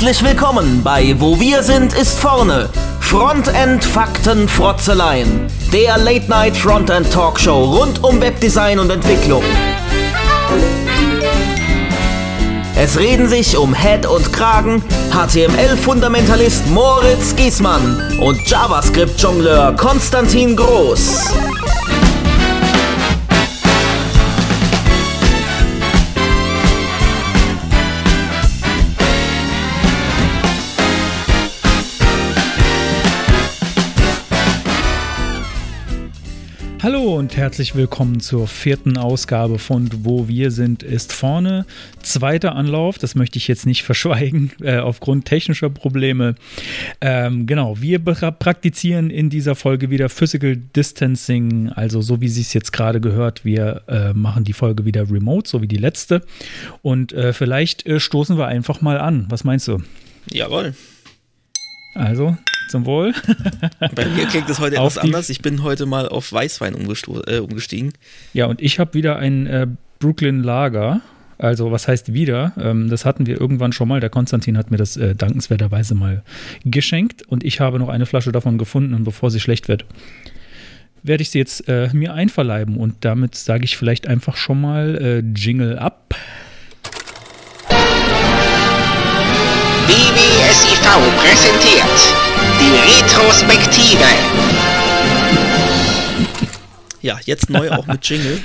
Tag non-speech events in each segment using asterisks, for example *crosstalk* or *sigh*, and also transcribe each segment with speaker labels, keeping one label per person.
Speaker 1: Herzlich willkommen bei Wo wir sind ist vorne. Frontend Fakten Frotzeleien. Der Late Night Frontend Talkshow rund um Webdesign und Entwicklung. Es reden sich um Head und Kragen HTML-Fundamentalist Moritz Giesmann und JavaScript-Jongleur Konstantin Groß.
Speaker 2: Hallo und herzlich willkommen zur vierten Ausgabe von Wo wir sind ist vorne. Zweiter Anlauf, das möchte ich jetzt nicht *laughs* verschweigen, äh, aufgrund technischer Probleme. Ähm, genau, wir praktizieren in dieser Folge wieder Physical Distancing, also so wie Sie es jetzt gerade gehört, wir äh, machen die Folge wieder remote, so wie die letzte. Und äh, vielleicht äh, stoßen wir einfach mal an. Was meinst du?
Speaker 3: Jawohl.
Speaker 2: Also, zum Wohl. *laughs*
Speaker 3: Bei mir klingt es heute etwas anders. Ich bin heute mal auf Weißwein äh, umgestiegen.
Speaker 2: Ja, und ich habe wieder ein äh, Brooklyn Lager. Also, was heißt wieder? Ähm, das hatten wir irgendwann schon mal. Der Konstantin hat mir das äh, dankenswerterweise mal geschenkt und ich habe noch eine Flasche davon gefunden und bevor sie schlecht wird, werde ich sie jetzt äh, mir einverleiben und damit sage ich vielleicht einfach schon mal äh, Jingle ab.
Speaker 4: BBSIV präsentiert die Retrospektive.
Speaker 3: Ja, jetzt neu auch mit Jingle.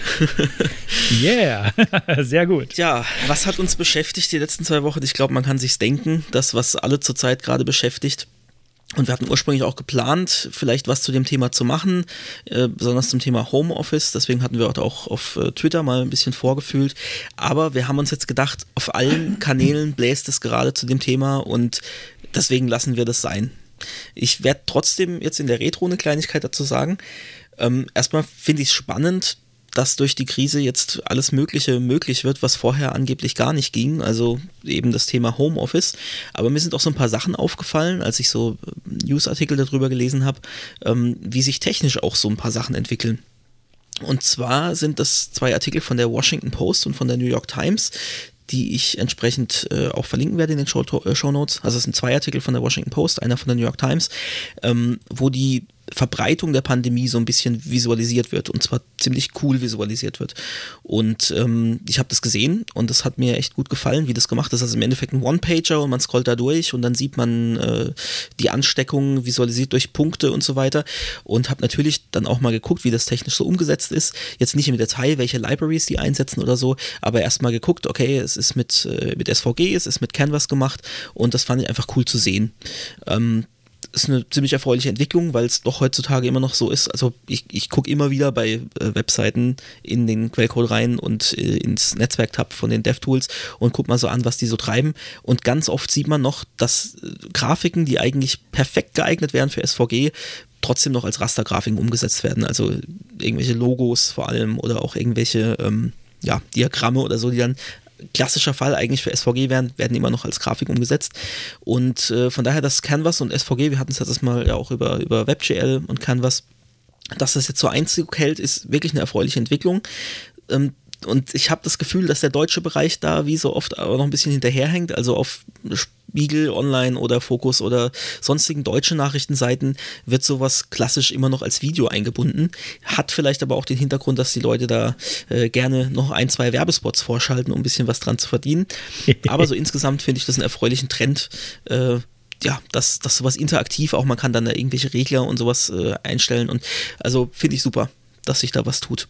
Speaker 3: *laughs*
Speaker 2: yeah, *laughs* sehr gut.
Speaker 3: Ja, was hat uns beschäftigt die letzten zwei Wochen? Ich glaube, man kann sich's denken, das, was alle zurzeit gerade beschäftigt. Und wir hatten ursprünglich auch geplant, vielleicht was zu dem Thema zu machen, äh, besonders zum Thema Homeoffice. Deswegen hatten wir auch auf äh, Twitter mal ein bisschen vorgefühlt. Aber wir haben uns jetzt gedacht, auf allen Kanälen bläst es gerade zu dem Thema und deswegen lassen wir das sein. Ich werde trotzdem jetzt in der Retro eine Kleinigkeit dazu sagen. Ähm, erstmal finde ich es spannend, dass durch die Krise jetzt alles Mögliche möglich wird, was vorher angeblich gar nicht ging. Also eben das Thema Homeoffice. Aber mir sind auch so ein paar Sachen aufgefallen, als ich so äh, Newsartikel darüber gelesen habe, ähm, wie sich technisch auch so ein paar Sachen entwickeln. Und zwar sind das zwei Artikel von der Washington Post und von der New York Times, die ich entsprechend äh, auch verlinken werde in den Show, äh, Show Notes. Also es sind zwei Artikel von der Washington Post, einer von der New York Times, ähm, wo die Verbreitung der Pandemie so ein bisschen visualisiert wird und zwar ziemlich cool visualisiert wird. Und ähm, ich habe das gesehen und das hat mir echt gut gefallen, wie das gemacht ist. Also im Endeffekt ein One-Pager und man scrollt da durch und dann sieht man äh, die Ansteckung visualisiert durch Punkte und so weiter und habe natürlich dann auch mal geguckt, wie das technisch so umgesetzt ist. Jetzt nicht im Detail, welche Libraries die einsetzen oder so, aber erstmal geguckt, okay, es ist mit, äh, mit SVG, es ist mit Canvas gemacht und das fand ich einfach cool zu sehen. Ähm, ist eine ziemlich erfreuliche Entwicklung, weil es doch heutzutage immer noch so ist. Also ich, ich gucke immer wieder bei äh, Webseiten in den Quellcode rein und äh, ins Netzwerk-Tab von den DevTools und guck mal so an, was die so treiben. Und ganz oft sieht man noch, dass äh, Grafiken, die eigentlich perfekt geeignet wären für SVG, trotzdem noch als Rastergrafiken umgesetzt werden. Also irgendwelche Logos vor allem oder auch irgendwelche ähm, ja, Diagramme oder so, die dann klassischer Fall eigentlich für SVG werden, werden immer noch als Grafik umgesetzt. Und äh, von daher das Canvas und SVG, wir hatten es jetzt mal ja auch über, über WebGL und Canvas, dass das jetzt so Einzug hält, ist wirklich eine erfreuliche Entwicklung. Ähm, und ich habe das Gefühl, dass der deutsche Bereich da wie so oft aber noch ein bisschen hinterherhängt. Also auf Spiegel Online oder Fokus oder sonstigen deutschen Nachrichtenseiten wird sowas klassisch immer noch als Video eingebunden. Hat vielleicht aber auch den Hintergrund, dass die Leute da äh, gerne noch ein, zwei Werbespots vorschalten, um ein bisschen was dran zu verdienen. *laughs* aber so insgesamt finde ich das einen erfreulichen Trend. Äh, ja, dass, dass sowas interaktiv auch, man kann dann da irgendwelche Regler und sowas äh, einstellen und also finde ich super, dass sich da was tut.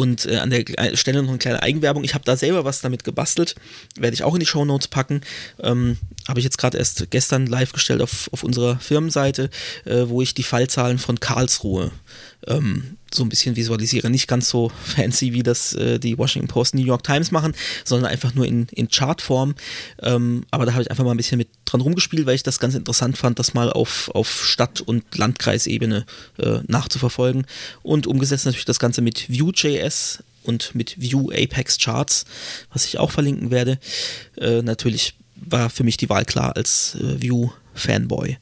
Speaker 3: Und äh, an der Stelle noch eine kleine Eigenwerbung. Ich habe da selber was damit gebastelt. Werde ich auch in die Show Notes packen. Ähm, habe ich jetzt gerade erst gestern live gestellt auf, auf unserer Firmenseite, äh, wo ich die Fallzahlen von Karlsruhe ähm, so ein bisschen visualisiere. Nicht ganz so fancy, wie das äh, die Washington Post, New York Times machen, sondern einfach nur in, in Chartform. Ähm, aber da habe ich einfach mal ein bisschen mit dran rumgespielt, weil ich das ganz interessant fand, das mal auf, auf Stadt- und Landkreisebene äh, nachzuverfolgen. Und umgesetzt natürlich das Ganze mit Vue.js und mit Vue Apex Charts, was ich auch verlinken werde. Äh, natürlich war für mich die Wahl klar als äh, Vue-Fanboy.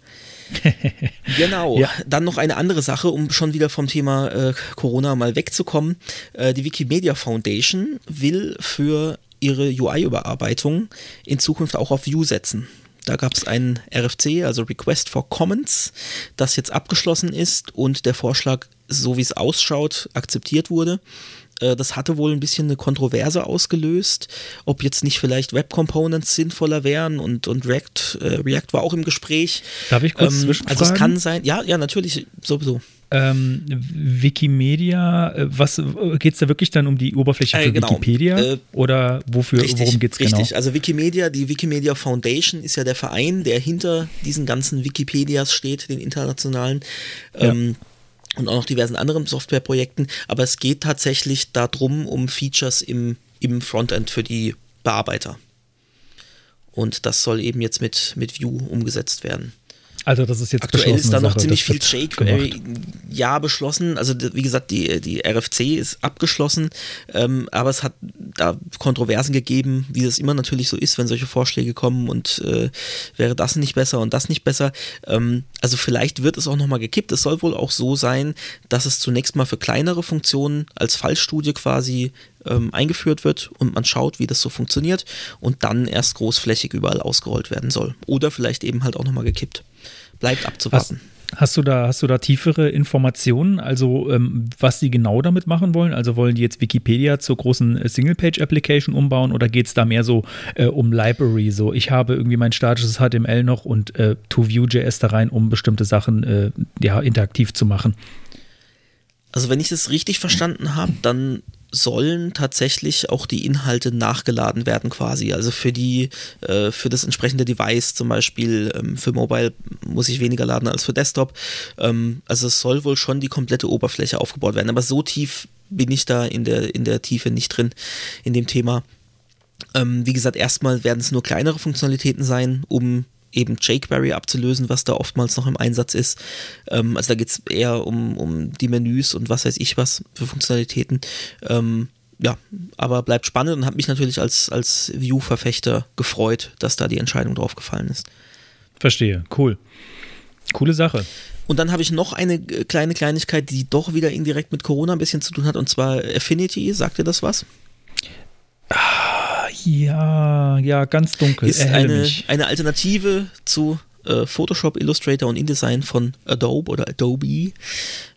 Speaker 3: *laughs* genau. Ja. Dann noch eine andere Sache, um schon wieder vom Thema äh, Corona mal wegzukommen. Äh, die Wikimedia Foundation will für ihre UI-Überarbeitung in Zukunft auch auf Vue setzen. Da gab es ein RFC, also Request for Comments, das jetzt abgeschlossen ist und der Vorschlag, so wie es ausschaut, akzeptiert wurde. Äh, das hatte wohl ein bisschen eine Kontroverse ausgelöst, ob jetzt nicht vielleicht Web Components sinnvoller wären und, und React, äh, React war auch im Gespräch.
Speaker 2: Darf ich kurz ähm, zwischenfragen?
Speaker 3: Also es kann sein, ja, ja, natürlich, sowieso.
Speaker 2: Ähm, Wikimedia, äh, was geht es da wirklich dann um die Oberfläche für äh, genau. Wikipedia? Äh, oder wofür, richtig, worum geht es genau? Richtig,
Speaker 3: also Wikimedia, die Wikimedia Foundation ist ja der Verein, der hinter diesen ganzen Wikipedias steht, den internationalen. Ja. Ähm, und auch noch diversen anderen Softwareprojekten, aber es geht tatsächlich darum, um Features im, im Frontend für die Bearbeiter. Und das soll eben jetzt mit, mit Vue umgesetzt werden.
Speaker 2: Also das ist jetzt
Speaker 3: Aktuell ist da noch Sache, ziemlich viel jQuery äh, ja beschlossen. Also wie gesagt, die, die RFC ist abgeschlossen, ähm, aber es hat da Kontroversen gegeben, wie das immer natürlich so ist, wenn solche Vorschläge kommen und äh, wäre das nicht besser und das nicht besser. Ähm, also vielleicht wird es auch nochmal gekippt. Es soll wohl auch so sein, dass es zunächst mal für kleinere Funktionen als Fallstudie quasi ähm, eingeführt wird und man schaut, wie das so funktioniert und dann erst großflächig überall ausgerollt werden soll. Oder vielleicht eben halt auch nochmal gekippt bleibt abzuwarten.
Speaker 2: Hast, hast, du da, hast du da tiefere Informationen, also ähm, was sie genau damit machen wollen? Also wollen die jetzt Wikipedia zur großen äh, Single-Page-Application umbauen oder geht es da mehr so äh, um Library? So, ich habe irgendwie mein statisches HTML noch und äh, to Vue.js da rein, um bestimmte Sachen äh, ja, interaktiv zu machen.
Speaker 3: Also wenn ich das richtig verstanden habe, dann sollen tatsächlich auch die Inhalte nachgeladen werden quasi. Also für die, äh, für das entsprechende Device zum Beispiel, ähm, für Mobile muss ich weniger laden als für Desktop. Ähm, also es soll wohl schon die komplette Oberfläche aufgebaut werden. Aber so tief bin ich da in der, in der Tiefe nicht drin in dem Thema. Ähm, wie gesagt, erstmal werden es nur kleinere Funktionalitäten sein, um eben jQuery abzulösen, was da oftmals noch im Einsatz ist. Ähm, also da geht es eher um, um die Menüs und was weiß ich was für Funktionalitäten. Ähm, ja, aber bleibt spannend und hat mich natürlich als, als View-Verfechter gefreut, dass da die Entscheidung drauf gefallen ist.
Speaker 2: Verstehe, cool. Coole Sache.
Speaker 3: Und dann habe ich noch eine kleine Kleinigkeit, die doch wieder indirekt mit Corona ein bisschen zu tun hat, und zwar Affinity. Sagt ihr das was?
Speaker 2: Ah ja, ja, ganz dunkel.
Speaker 3: Ist eine, eine Alternative zu äh, Photoshop, Illustrator und InDesign von Adobe oder Adobe, wie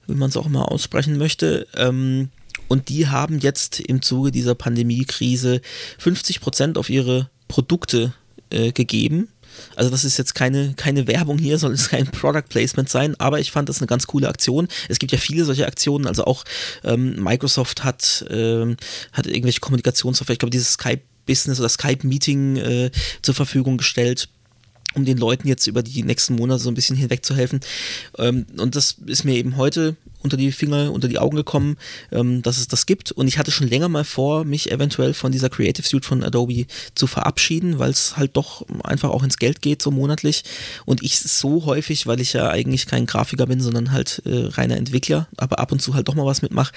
Speaker 3: man es auch immer aussprechen möchte. Ähm, und die haben jetzt im Zuge dieser Pandemiekrise 50% auf ihre Produkte äh, gegeben. Also das ist jetzt keine, keine Werbung hier, *laughs* soll es kein Product Placement sein, aber ich fand das eine ganz coole Aktion. Es gibt ja viele solche Aktionen, also auch ähm, Microsoft hat, ähm, hat irgendwelche Kommunikationssoftware, ich glaube dieses Skype Business oder Skype-Meeting äh, zur Verfügung gestellt um den Leuten jetzt über die nächsten Monate so ein bisschen hinweg zu helfen. Ähm, und das ist mir eben heute unter die Finger, unter die Augen gekommen, ähm, dass es das gibt. Und ich hatte schon länger mal vor, mich eventuell von dieser Creative Suite von Adobe zu verabschieden, weil es halt doch einfach auch ins Geld geht, so monatlich. Und ich so häufig, weil ich ja eigentlich kein Grafiker bin, sondern halt äh, reiner Entwickler, aber ab und zu halt doch mal was mitmache,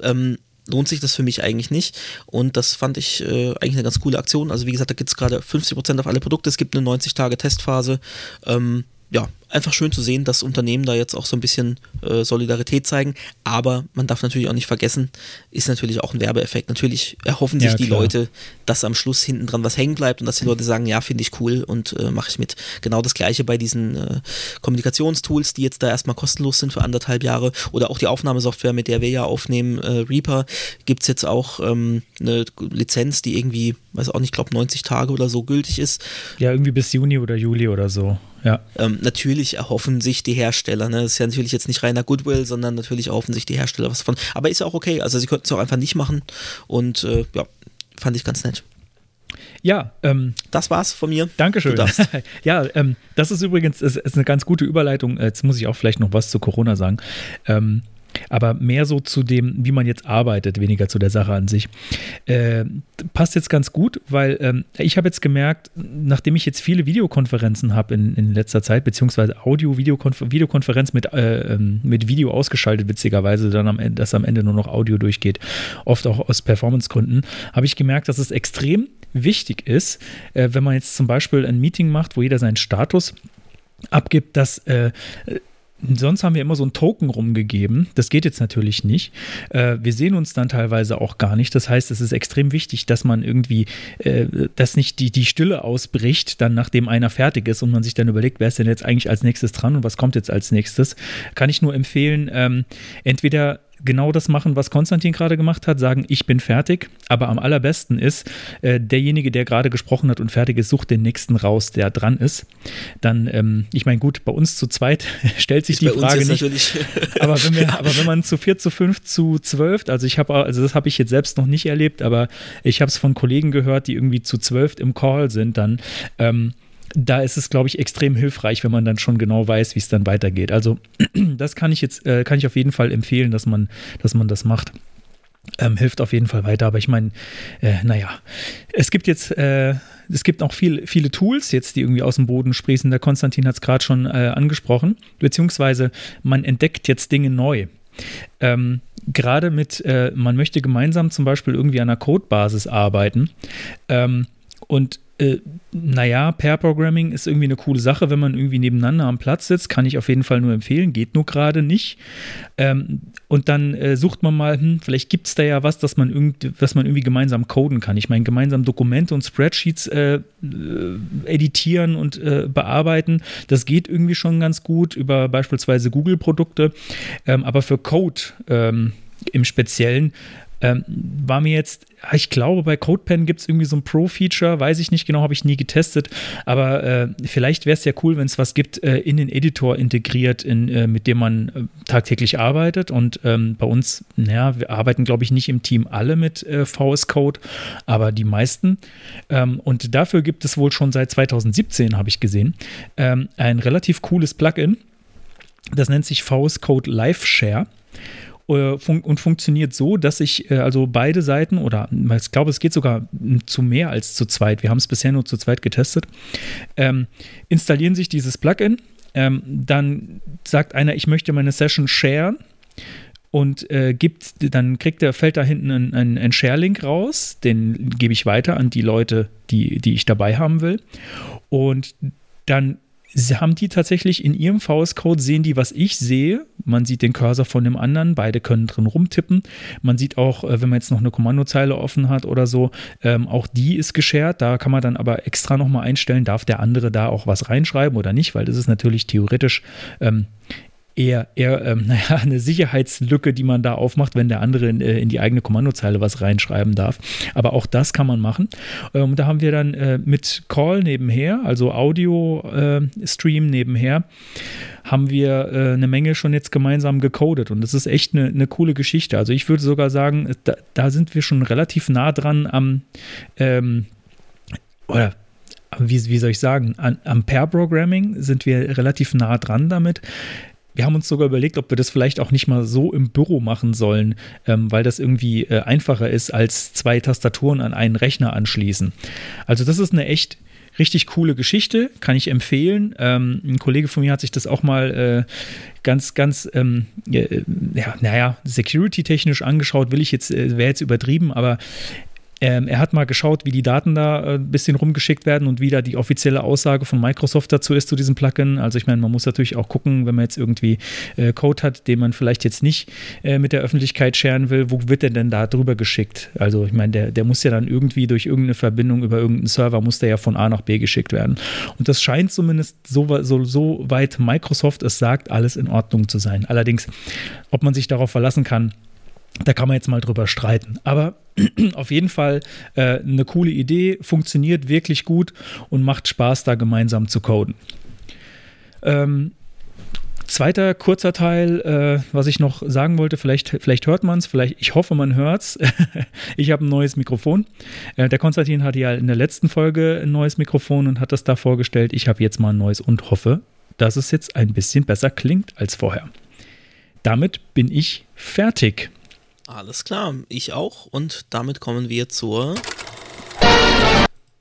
Speaker 3: ähm, lohnt sich das für mich eigentlich nicht. Und das fand ich äh, eigentlich eine ganz coole Aktion. Also wie gesagt, da gibt es gerade 50% auf alle Produkte. Es gibt eine 90-Tage-Testphase. Ähm, ja, einfach schön zu sehen, dass Unternehmen da jetzt auch so ein bisschen äh, Solidarität zeigen. Aber man darf natürlich auch nicht vergessen, ist natürlich auch ein Werbeeffekt. Natürlich erhoffen sich ja, die Leute, dass am Schluss hinten dran was hängen bleibt und dass die Leute sagen, ja, finde ich cool und äh, mache ich mit. Genau das gleiche bei diesen äh, Kommunikationstools, die jetzt da erstmal kostenlos sind für anderthalb Jahre. Oder auch die Aufnahmesoftware, mit der wir ja aufnehmen, äh, Reaper, gibt es jetzt auch ähm, eine Lizenz, die irgendwie, weiß auch nicht, ich glaube 90 Tage oder so gültig ist.
Speaker 2: Ja, irgendwie bis Juni oder Juli oder so. Ja.
Speaker 3: Ähm, natürlich erhoffen sich die Hersteller, ne? das ist ja natürlich jetzt nicht reiner Goodwill, sondern natürlich erhoffen sich die Hersteller was davon. Aber ist ja auch okay, also sie könnten es auch einfach nicht machen und äh, ja, fand ich ganz nett.
Speaker 2: Ja, ähm,
Speaker 3: das war's von mir.
Speaker 2: Dankeschön. *laughs* ja, ähm, das ist übrigens ist, ist eine ganz gute Überleitung. Jetzt muss ich auch vielleicht noch was zu Corona sagen. Ähm, aber mehr so zu dem, wie man jetzt arbeitet, weniger zu der Sache an sich. Äh, passt jetzt ganz gut, weil ähm, ich habe jetzt gemerkt, nachdem ich jetzt viele Videokonferenzen habe in, in letzter Zeit, beziehungsweise Audio-Videokonferenz mit, äh, ähm, mit Video ausgeschaltet, witzigerweise, dann am dass am Ende nur noch Audio durchgeht, oft auch aus Performancegründen, habe ich gemerkt, dass es extrem wichtig ist, äh, wenn man jetzt zum Beispiel ein Meeting macht, wo jeder seinen Status abgibt, dass äh, sonst haben wir immer so ein Token rumgegeben. Das geht jetzt natürlich nicht. Äh, wir sehen uns dann teilweise auch gar nicht. Das heißt, es ist extrem wichtig, dass man irgendwie, äh, dass nicht die, die Stille ausbricht, dann nachdem einer fertig ist und man sich dann überlegt, wer ist denn jetzt eigentlich als nächstes dran und was kommt jetzt als nächstes. Kann ich nur empfehlen, ähm, entweder genau das machen, was Konstantin gerade gemacht hat, sagen, ich bin fertig. Aber am allerbesten ist, äh, derjenige, der gerade gesprochen hat und fertig ist, sucht den nächsten raus, der dran ist. Dann, ähm, ich meine, gut, bei uns zu zweit *laughs* stellt sich ist die Frage nicht. *laughs* aber, wenn wir, *laughs* aber wenn man zu vier, zu fünf, zu zwölf, also ich habe, also das habe ich jetzt selbst noch nicht erlebt, aber ich habe es von Kollegen gehört, die irgendwie zu zwölf im Call sind, dann ähm, da ist es, glaube ich, extrem hilfreich, wenn man dann schon genau weiß, wie es dann weitergeht. Also *clears throat* das kann ich jetzt, äh, kann ich auf jeden Fall empfehlen, dass man, dass man das macht. Ähm, hilft auf jeden Fall weiter. Aber ich meine, äh, naja, es gibt jetzt, äh, es gibt auch viel, viele Tools jetzt, die irgendwie aus dem Boden sprießen. Der Konstantin hat es gerade schon äh, angesprochen. Beziehungsweise man entdeckt jetzt Dinge neu. Ähm, gerade mit, äh, man möchte gemeinsam zum Beispiel irgendwie an einer Codebasis arbeiten. Ähm, und äh, naja, Pair Programming ist irgendwie eine coole Sache, wenn man irgendwie nebeneinander am Platz sitzt, kann ich auf jeden Fall nur empfehlen, geht nur gerade nicht. Ähm, und dann äh, sucht man mal, hm, vielleicht gibt es da ja was, dass man, irgend, dass man irgendwie gemeinsam coden kann. Ich meine, gemeinsam Dokumente und Spreadsheets äh, äh editieren und äh, bearbeiten, das geht irgendwie schon ganz gut über beispielsweise Google-Produkte. Ähm, aber für Code ähm, im Speziellen ähm, war mir jetzt, ich glaube, bei CodePen gibt es irgendwie so ein Pro-Feature, weiß ich nicht genau, habe ich nie getestet, aber äh, vielleicht wäre es ja cool, wenn es was gibt, äh, in den Editor integriert, in, äh, mit dem man äh, tagtäglich arbeitet. Und ähm, bei uns, naja, wir arbeiten, glaube ich, nicht im Team alle mit äh, VS Code, aber die meisten. Ähm, und dafür gibt es wohl schon seit 2017, habe ich gesehen, ähm, ein relativ cooles Plugin. Das nennt sich VS Code Live Share. Äh, und funktioniert so, dass ich äh, also beide Seiten oder ich glaube, es geht sogar zu mehr als zu zweit. Wir haben es bisher nur zu zweit getestet. Ähm, installieren sich dieses Plugin. Ähm, dann sagt einer, ich möchte meine Session sharen und äh, gibt, dann kriegt der, fällt da hinten ein, ein, ein Share-Link raus, den gebe ich weiter an die Leute, die, die ich dabei haben will. Und dann Sie haben die tatsächlich in ihrem VS-Code, sehen die, was ich sehe. Man sieht den Cursor von dem anderen, beide können drin rumtippen. Man sieht auch, äh, wenn man jetzt noch eine Kommandozeile offen hat oder so, ähm, auch die ist geshared. Da kann man dann aber extra nochmal einstellen, darf der andere da auch was reinschreiben oder nicht, weil das ist natürlich theoretisch ähm, eher, eher ähm, *laughs* naja, eine Sicherheitslücke, die man da aufmacht, wenn der andere in, äh, in, die eigene Kommandozeile was reinschreiben darf. Aber auch das kann man machen. Ähm, da haben wir dann äh, mit Call nebenher, also Audio-Stream äh, nebenher, haben wir äh, eine Menge schon jetzt gemeinsam gecodet und das ist echt eine, eine coole Geschichte. Also ich würde sogar sagen, da, da, sind wir schon relativ nah dran am ähm, oder wie, wie, soll ich sagen, an, am Pair-Programming sind wir relativ nah dran damit. Wir haben uns sogar überlegt, ob wir das vielleicht auch nicht mal so im Büro machen sollen, ähm, weil das irgendwie äh, einfacher ist, als zwei Tastaturen an einen Rechner anschließen. Also das ist eine echt richtig coole Geschichte, kann ich empfehlen. Ähm, ein Kollege von mir hat sich das auch mal äh, ganz, ganz, ähm, äh, ja, naja, security-technisch angeschaut, will ich jetzt, äh, wäre jetzt übertrieben, aber ähm, er hat mal geschaut, wie die Daten da äh, ein bisschen rumgeschickt werden und wie da die offizielle Aussage von Microsoft dazu ist zu diesem Plugin. Also ich meine, man muss natürlich auch gucken, wenn man jetzt irgendwie äh, Code hat, den man vielleicht jetzt nicht äh, mit der Öffentlichkeit scheren will, wo wird der denn da drüber geschickt? Also ich meine, der, der muss ja dann irgendwie durch irgendeine Verbindung über irgendeinen Server, muss der ja von A nach B geschickt werden. Und das scheint zumindest so, so, so weit Microsoft es sagt, alles in Ordnung zu sein. Allerdings, ob man sich darauf verlassen kann, da kann man jetzt mal drüber streiten. Aber *clears throat* auf jeden Fall äh, eine coole Idee, funktioniert wirklich gut und macht Spaß, da gemeinsam zu coden. Ähm, zweiter kurzer Teil, äh, was ich noch sagen wollte, vielleicht, vielleicht hört man es, vielleicht, ich hoffe, man hört es. *laughs* ich habe ein neues Mikrofon. Äh, der Konstantin hatte ja in der letzten Folge ein neues Mikrofon und hat das da vorgestellt. Ich habe jetzt mal ein neues und hoffe, dass es jetzt ein bisschen besser klingt als vorher. Damit bin ich fertig.
Speaker 3: Alles klar, ich auch. Und damit kommen wir zur.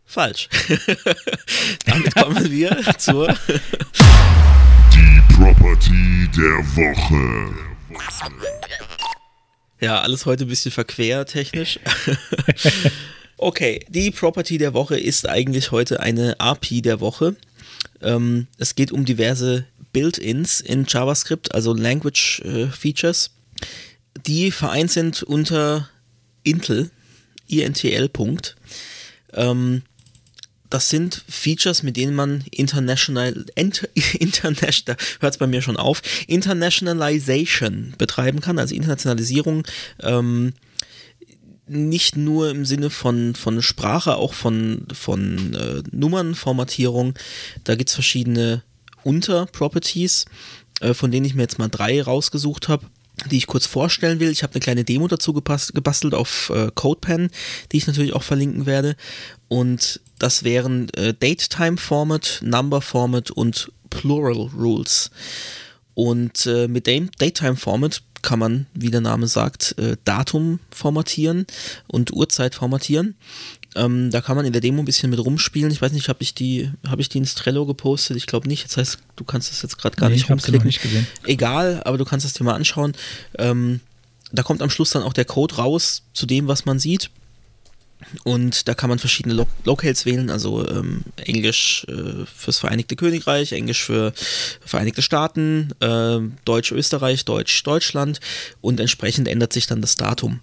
Speaker 3: Falsch. *laughs* damit kommen wir zur.
Speaker 5: Die Property der Woche.
Speaker 3: Ja, alles heute ein bisschen verquer technisch. *laughs* okay, die Property der Woche ist eigentlich heute eine API der Woche. Ähm, es geht um diverse Built-ins in JavaScript, also Language äh, Features, die vereint sind unter Intel, INTL. Ähm, das sind Features, mit denen man international, inter, *laughs* international, hört es bei mir schon auf, Internationalization betreiben kann, also Internationalisierung. Ähm, nicht nur im Sinne von, von Sprache, auch von, von äh, Nummernformatierung. Da gibt es verschiedene Unterproperties, äh, von denen ich mir jetzt mal drei rausgesucht habe die ich kurz vorstellen will. Ich habe eine kleine Demo dazu gebastelt auf äh, CodePen, die ich natürlich auch verlinken werde. Und das wären äh, Date-Time Format, Number Format und Plural Rules. Und äh, mit dem Datetime Format kann man, wie der Name sagt, äh, Datum formatieren und Uhrzeit formatieren. Ähm, da kann man in der Demo ein bisschen mit rumspielen. Ich weiß nicht, habe ich die, habe ich die ins Trello gepostet? Ich glaube nicht. Das heißt, du kannst das jetzt gerade gar
Speaker 2: Nee,
Speaker 3: nicht
Speaker 2: ich hab's noch
Speaker 3: rumklicken.
Speaker 2: nicht gesehen.
Speaker 3: Egal, aber du kannst es dir mal anschauen. Ähm, da kommt am Schluss dann auch der Code raus zu dem, was man sieht. Und da kann man verschiedene Lo Locales wählen, also ähm, Englisch äh, fürs Vereinigte Königreich, Englisch für Vereinigte Staaten, äh, Deutsch Österreich, Deutsch Deutschland und entsprechend ändert sich dann das Datum.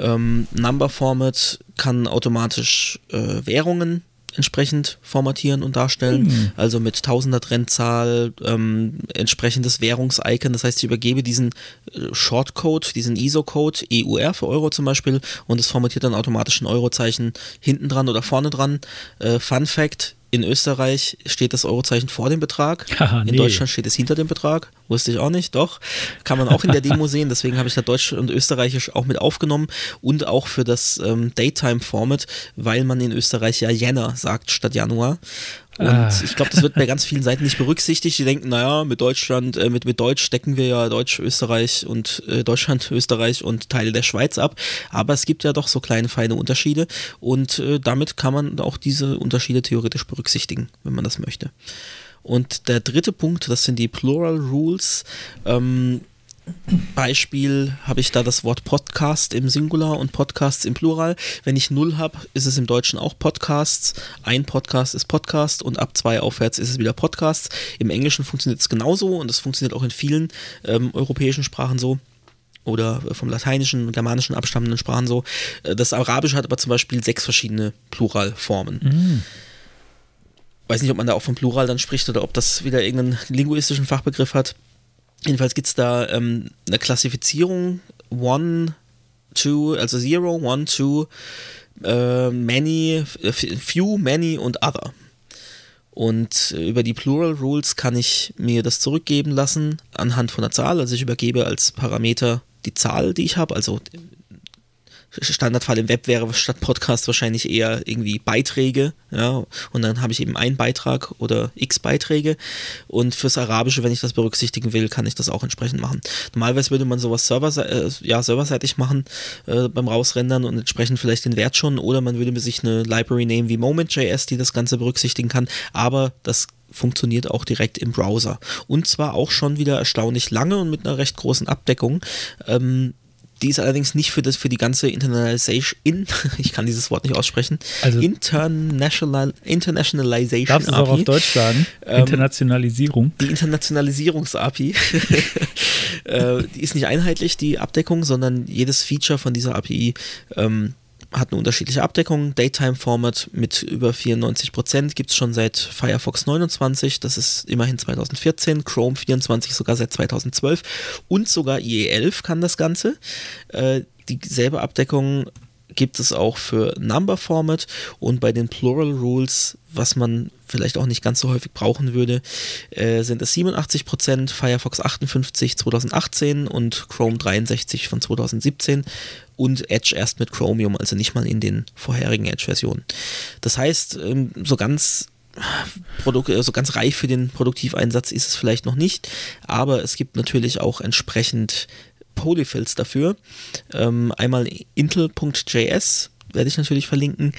Speaker 3: Ähm, Number Format kann automatisch äh, Währungen entsprechend formatieren und darstellen. Also mit Tausender Trendzahl, ähm, entsprechendes Währungsicon. Das heißt, ich übergebe diesen äh, Shortcode, diesen ISO-Code, EUR für Euro zum Beispiel, und es formatiert dann automatisch ein Eurozeichen hinten dran oder vorne dran. Äh, Fun Fact: In Österreich steht das Eurozeichen vor dem Betrag. *laughs*
Speaker 2: Haha,
Speaker 3: In
Speaker 2: nee.
Speaker 3: Deutschland steht es hinter dem Betrag. Wusste ich auch nicht, doch. Kann man auch in der *laughs* Demo sehen. Deswegen habe ich da Deutsch und Österreichisch auch mit aufgenommen und auch für das ähm, Daytime-Format, weil man in Österreich ja Jänner sagt statt Januar. Und
Speaker 2: Ah.
Speaker 3: ich glaube, das wird bei ganz vielen Seiten nicht berücksichtigt. Die denken, naja, mit Deutschland, äh, mit, mit Deutsch decken wir ja Deutsch, Österreich und äh, Deutschland, *laughs* Österreich und Teile der Schweiz ab. Aber es gibt ja doch so kleine, feine Unterschiede und äh, damit kann man auch diese Unterschiede theoretisch berücksichtigen, wenn man das möchte. Und der dritte Punkt, das sind die Plural Rules. Ähm, Beispiel habe ich da das Wort Podcast im Singular und Podcasts im Plural. Wenn ich null habe, ist es im Deutschen auch Podcasts. Ein Podcast ist Podcast und ab zwei aufwärts ist es wieder Podcasts. Im Englischen funktioniert es genauso und es funktioniert auch in vielen ähm, europäischen Sprachen so oder vom lateinischen, germanischen abstammenden Sprachen so. Äh, Das Arabische hat aber zum Beispiel sechs verschiedene Pluralformen. Weiß nicht, ob man da auch vom Plural dann spricht oder ob das wieder irgendeinen linguistischen Fachbegriff hat. Jedenfalls gibt es da ähm, eine Klassifizierung One, Two, also Zero, One, Two, äh, Many, Few, Many und Other. Und äh, über die Plural Rules kann ich mir das zurückgeben lassen anhand von der Zahl. Also ich übergebe als Parameter die Zahl, die ich habe. Also Standardfall im Web wäre statt Podcast wahrscheinlich eher irgendwie Beiträge, ja, und dann habe ich eben einen Beitrag oder x Beiträge und fürs Arabische, wenn ich das berücksichtigen will, kann ich das auch entsprechend machen. Normalerweise würde man sowas server, äh, ja, serverseitig machen äh, beim Rausrendern und entsprechend vielleicht den Wert schon oder man würde sich eine Library nehmen wie Moment.js, die das Ganze berücksichtigen kann, aber das funktioniert auch direkt im Browser. Und zwar auch schon wieder erstaunlich lange und mit einer recht großen Abdeckung. Ähm, die ist allerdings nicht für, das, für die ganze Internationalization, in, *laughs* ich kann dieses Wort nicht aussprechen,
Speaker 2: Also-
Speaker 3: International, Internationalization
Speaker 2: Darfst du es auch auf
Speaker 3: API.
Speaker 2: Deutsch sagen?
Speaker 3: Ähm,
Speaker 2: Internationalisierung.
Speaker 3: Die Internationalisierungs-API, *laughs* äh, die ist nicht einheitlich, die Abdeckung, sondern jedes Feature von dieser API ähm, hat eine unterschiedliche Abdeckung. Daytime-Format mit über 94% gibt es schon seit Firefox 29, das ist immerhin 2014, Chrome 24 sogar seit 2012 und sogar IE11 kann das Ganze. Äh, dieselbe Abdeckung gibt es auch für Number Format und bei den Plural Rules, was man vielleicht auch nicht ganz so häufig brauchen würde, äh, sind es 87%, Firefox 58 2018 und Chrome 63 von 2017 und Edge erst mit Chromium, also nicht mal in den vorherigen Edge-Versionen. Das heißt, ähm, so ganz Produk also ganz reif für den Produktiveinsatz ist es vielleicht noch nicht, aber es gibt natürlich auch entsprechend Polyfills dafür. Ähm, einmal intel.js werde ich natürlich verlinken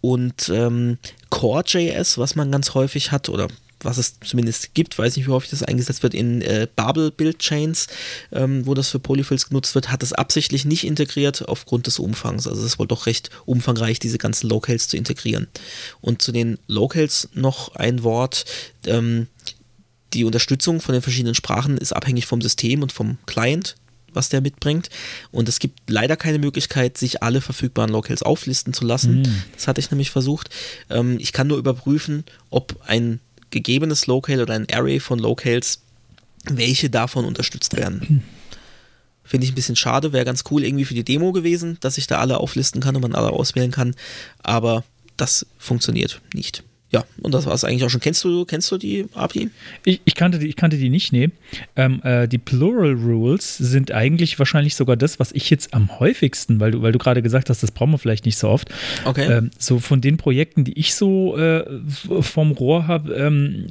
Speaker 3: und ähm, Core.js, was man ganz häufig hat oder was es zumindest gibt, weiß nicht, wie häufig das eingesetzt wird, in äh, Babel Build Chains, ähm, wo das für Polyfills genutzt wird, hat es absichtlich nicht integriert aufgrund des Umfangs. Also es ist wohl doch recht umfangreich, diese ganzen Locales zu integrieren. Und zu den Locales noch ein Wort. Ähm, die Unterstützung von den verschiedenen Sprachen ist abhängig vom System und vom Client, was der mitbringt. Und es gibt leider keine Möglichkeit, sich alle verfügbaren Locales auflisten zu lassen.
Speaker 2: Mhm.
Speaker 3: Das hatte ich nämlich versucht. Ähm, ich kann nur überprüfen, ob ein gegebenes Locale oder ein Array von Locales, welche davon unterstützt werden. Finde ich ein bisschen schade, wäre ganz cool irgendwie für die Demo gewesen, dass ich da alle auflisten kann und man alle auswählen kann. Aber das funktioniert nicht. Ja, und das war es eigentlich auch schon. Kennst du, kennst du die API?
Speaker 2: Ich, ich, kannte die, ich kannte die nicht, nee. Ähm, äh, die Plural Rules sind eigentlich wahrscheinlich sogar das, was ich jetzt am häufigsten, weil du, weil du gerade gesagt hast, das brauchen wir vielleicht nicht so oft.
Speaker 3: Okay.
Speaker 2: Ähm, so von den Projekten, die ich so äh, vom Rohr habe, ähm,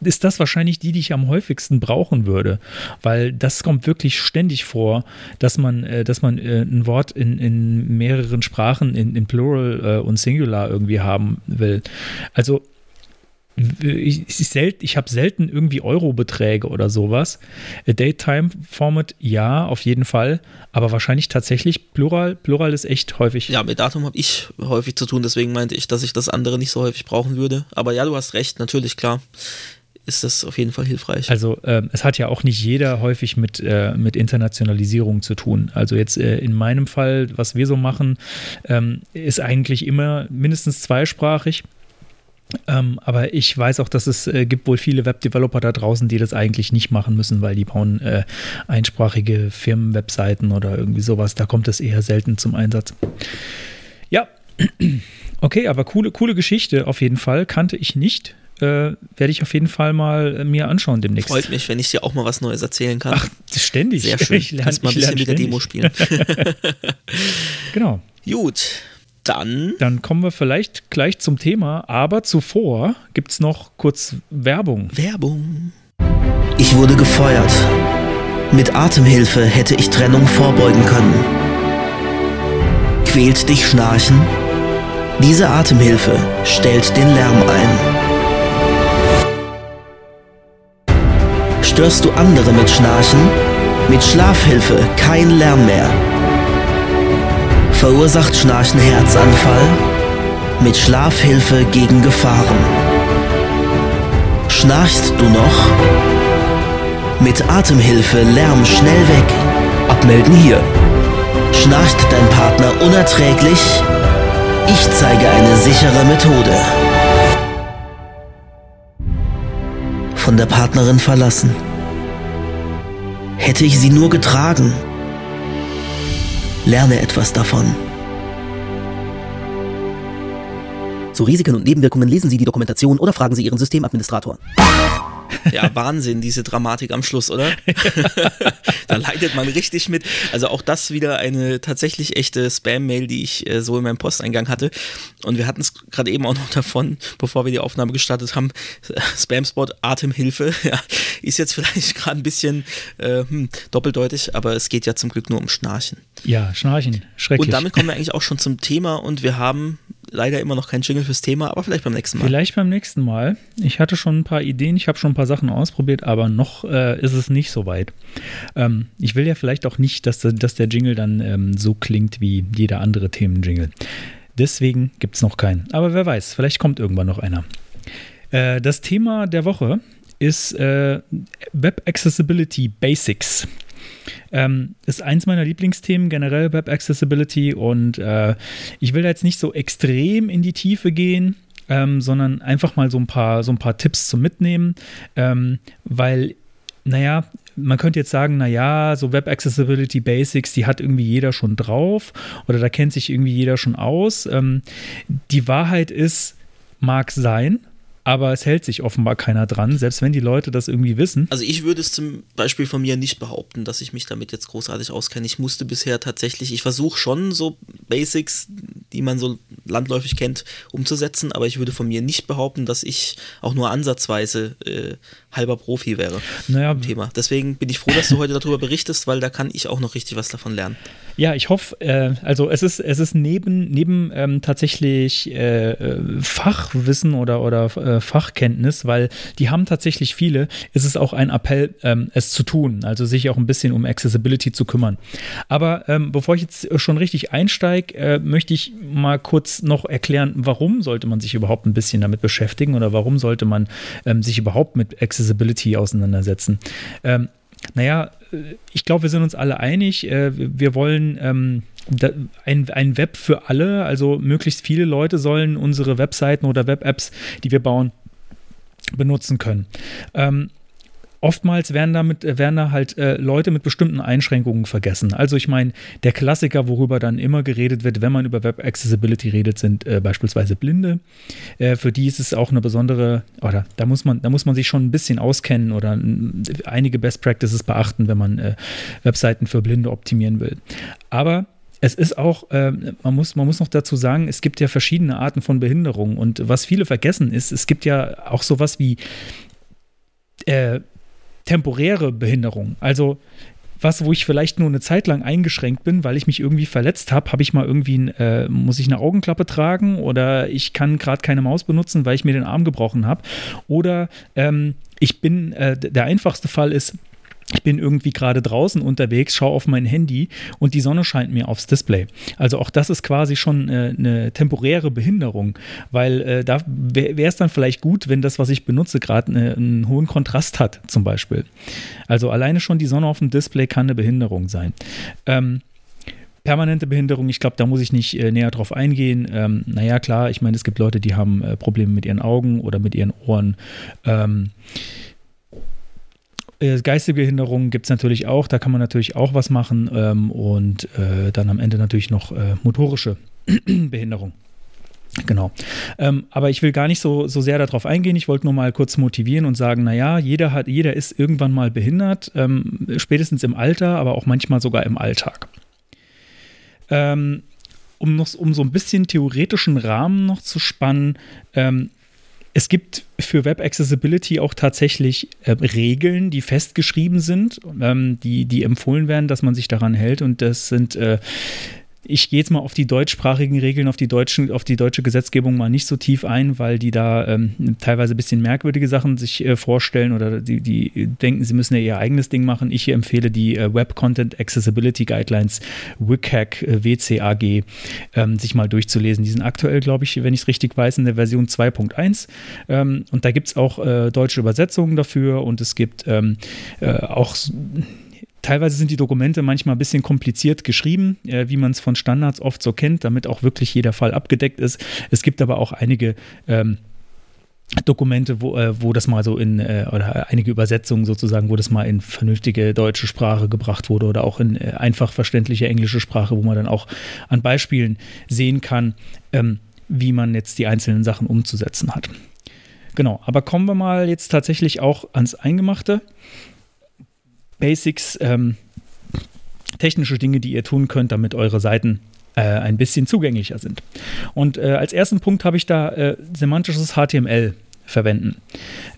Speaker 2: ist das wahrscheinlich die, die ich am häufigsten brauchen würde. Weil das kommt wirklich ständig vor, dass man, äh, dass man äh, ein Wort in, in mehreren Sprachen, in, in Plural äh, und Singular irgendwie haben will. Also ich, ich, sel ich habe selten irgendwie Euro-Beträge oder sowas. A Daytime-Format, ja, auf jeden Fall. Aber wahrscheinlich tatsächlich Plural. Plural ist echt häufig.
Speaker 3: Ja, mit Datum habe ich häufig zu tun, deswegen meinte ich, dass ich das andere nicht so häufig brauchen würde. Aber ja, du hast recht, natürlich, klar ist das auf jeden Fall hilfreich.
Speaker 2: Also äh, es hat ja auch nicht jeder häufig mit, äh, mit Internationalisierung zu tun. Also jetzt äh, in meinem Fall, was wir so machen, ähm, ist eigentlich immer mindestens zweisprachig. Ähm, aber ich weiß auch, dass es äh, gibt wohl viele Webdeveloper da draußen, die das eigentlich nicht machen müssen, weil die bauen äh, einsprachige Firmenwebseiten oder irgendwie sowas. Da kommt es eher selten zum Einsatz. Ja, *clears throat* okay, aber coole, coole Geschichte auf jeden Fall. Kannte ich nicht. Äh, werde ich auf jeden Fall mal äh, mir anschauen demnächst.
Speaker 3: Freut mich, wenn ich dir auch mal was Neues erzählen kann.
Speaker 2: Ach, ständig.
Speaker 3: Sehr schön. *laughs* Ich lerne mal ein bisschen mit der Demo spielen. *laughs* *laughs*
Speaker 2: genau.
Speaker 3: Gut, dann.
Speaker 2: Dann kommen wir vielleicht gleich zum Thema, aber zuvor gibt es noch kurz Werbung.
Speaker 3: Werbung. Ich wurde gefeuert. Mit Atemhilfe hätte ich Trennung vorbeugen können. Quält dich Schnarchen? Diese Atemhilfe stellt den Lärm ein. Störst du andere mit Schnarchen? Mit Schlafhilfe kein Lärm mehr. Verursacht Schnarchen Herzanfall? Mit Schlafhilfe gegen Gefahren. Schnarchst du noch? Mit Atemhilfe Lärm schnell weg. Abmelden hier. Schnarcht dein Partner unerträglich? Ich zeige eine sichere Methode. Von der Partnerin verlassen. Hätte ich sie nur getragen. Lerne etwas davon.
Speaker 1: Zu Risiken und Nebenwirkungen lesen Sie die Dokumentation oder fragen Sie Ihren Systemadministrator.
Speaker 3: Ja, Wahnsinn, diese Dramatik am Schluss, oder? *laughs* da leidet man richtig mit. Also auch das wieder eine tatsächlich echte Spam-Mail, die ich äh, so in meinem Posteingang hatte. Und wir hatten es gerade eben auch noch davon, bevor wir die Aufnahme gestartet haben. Spam-Spot, Atemhilfe. *laughs* Ja, ist jetzt vielleicht gerade ein bisschen äh, hm, doppeldeutig, aber es geht ja zum Glück nur um Schnarchen.
Speaker 2: Ja, Schnarchen, schrecklich.
Speaker 3: Und damit kommen wir eigentlich auch schon zum Thema und wir haben leider immer noch kein Jingle fürs Thema, aber vielleicht beim nächsten Mal.
Speaker 2: Vielleicht beim nächsten Mal. Ich hatte schon ein paar Ideen, ich habe schon ein paar Sachen ausprobiert, aber noch äh, ist es nicht so weit. Ähm, ich will ja vielleicht auch nicht, dass, dass der Jingle dann ähm, so klingt wie jeder andere Themen-Jingle. Deswegen gibt es noch keinen. Aber wer weiß, vielleicht kommt irgendwann noch einer. Äh, das Thema der Woche ist äh, Web Accessibility Basics. Ähm, ist eins meiner Lieblingsthemen, generell Web Accessibility. Und äh, ich will da jetzt nicht so extrem in die Tiefe gehen, ähm, sondern einfach mal so ein paar, so ein paar Tipps zum Mitnehmen, ähm, weil, naja, man könnte jetzt sagen, naja, so Web Accessibility Basics, die hat irgendwie jeder schon drauf oder da kennt sich irgendwie jeder schon aus. Ähm, die Wahrheit ist, mag sein, aber es hält sich offenbar keiner dran, selbst wenn die Leute das irgendwie wissen.
Speaker 3: Also ich würde es zum Beispiel von mir nicht behaupten, dass ich mich damit jetzt großartig auskenne. Ich musste bisher tatsächlich, ich versuche schon so Basics, die man so landläufig kennt, umzusetzen, aber ich würde von mir nicht behaupten, dass ich auch nur ansatzweise äh, halber Profi wäre
Speaker 2: naja,
Speaker 3: Thema. Deswegen bin ich froh, dass du heute darüber berichtest, weil da kann ich auch noch richtig was davon lernen.
Speaker 2: Ja, ich hoffe, äh, also es ist, es ist neben, neben ähm, tatsächlich äh, äh Fachwissen oder, oder äh, Fachkenntnis, weil die haben tatsächlich viele, ist es auch ein Appell, ähm, es zu tun, also sich auch ein bisschen um Accessibility zu kümmern. Aber ähm, bevor ich jetzt schon richtig einsteige, äh, möchte ich mal kurz kurz noch erklären, warum sollte man sich überhaupt ein bisschen damit beschäftigen oder warum sollte man ähm, sich überhaupt mit Accessibility auseinandersetzen. Ähm, naja, ich glaube, wir sind uns alle einig. Äh, wir wollen ähm, ein, ein Web für alle, also möglichst viele Leute sollen unsere Webseiten oder Web-Apps, die wir bauen, benutzen können. Ähm, oftmals werden, damit, werden da halt äh, Leute mit bestimmten Einschränkungen vergessen. Also ich meine, der Klassiker, worüber dann immer geredet wird, wenn man über Web Accessibility redet, sind äh, beispielsweise Blinde. Äh, für die ist es auch eine besondere, oder da muss man, da muss man sich schon ein bisschen auskennen oder einige Best Practices beachten, wenn man äh, Webseiten für Blinde optimieren will. Aber es ist auch, äh, man, muss, man muss noch dazu sagen, es gibt ja verschiedene Arten von Behinderung. Und was viele vergessen ist, es gibt ja auch sowas wie äh, temporäre Behinderung. Also was, wo ich vielleicht nur eine Zeit lang eingeschränkt bin, weil ich mich irgendwie verletzt habe, habe ich mal irgendwie, äh, muss ich eine Augenklappe tragen oder ich kann gerade keine Maus benutzen, weil ich mir den Arm gebrochen habe. Oder ähm, ich bin, äh, der einfachste Fall ist, ich bin irgendwie gerade draußen unterwegs, schaue auf mein Handy und die Sonne scheint mir aufs Display. Also auch das ist quasi schon äh, eine temporäre Behinderung, weil äh, da wäre es dann vielleicht gut, wenn das, was ich benutze, gerade eine, einen hohen Kontrast hat, zum Beispiel. Also alleine schon die Sonne auf dem Display kann eine Behinderung sein. Ähm, permanente Behinderung, ich glaube, da muss ich nicht äh, näher drauf eingehen. Ähm, naja, klar, ich meine, es gibt Leute, die haben äh, Probleme mit ihren Augen oder mit ihren Ohren. Ähm, äh, geistige Behinderungen gibt es natürlich auch, da kann man natürlich auch was machen ähm, und äh, dann am Ende natürlich noch äh, motorische *clears throat* Behinderung. Genau. Ähm, aber ich will gar nicht so, so sehr darauf eingehen. Ich wollte nur mal kurz motivieren und sagen, naja, jeder hat, jeder ist irgendwann mal behindert, ähm, spätestens im Alter, aber auch manchmal sogar im Alltag. Ähm, um, noch, um so ein bisschen theoretischen Rahmen noch zu spannen, ähm, es gibt für Web Accessibility auch tatsächlich äh, Regeln, die festgeschrieben sind, ähm, die, die empfohlen werden, dass man sich daran hält. Und das sind äh, ich gehe jetzt mal auf die deutschsprachigen Regeln, auf die, deutschen, auf die deutsche Gesetzgebung mal nicht so tief ein, weil die da ähm, teilweise ein bisschen merkwürdige Sachen sich äh, vorstellen oder die, die denken, sie müssen ja ihr eigenes Ding machen. Ich empfehle die äh, Web Content Accessibility Guidelines WCAG, äh, WCAG, ähm, sich mal durchzulesen. Die sind aktuell, glaube ich, wenn ich es richtig weiß, in der Version 2.1. Ähm, und da gibt es auch äh, deutsche Übersetzungen dafür und es gibt ähm, äh, auch Teilweise sind die Dokumente manchmal ein bisschen kompliziert geschrieben, äh, wie man es von Standards oft so kennt, damit auch wirklich jeder Fall abgedeckt ist. Es gibt aber auch einige ähm, Dokumente, wo, äh, wo das mal so in, äh, oder einige Übersetzungen sozusagen, wo das mal in vernünftige deutsche Sprache gebracht wurde oder auch in äh, einfach verständliche englische Sprache, wo man dann auch an Beispielen sehen kann, ähm, wie man jetzt die einzelnen Sachen umzusetzen hat. Genau, aber kommen wir mal jetzt tatsächlich auch ans Eingemachte. Basics, ähm, technische Dinge, die ihr tun könnt, damit eure Seiten äh, ein bisschen zugänglicher sind. Und äh, als ersten Punkt habe ich da äh, semantisches HTML verwenden.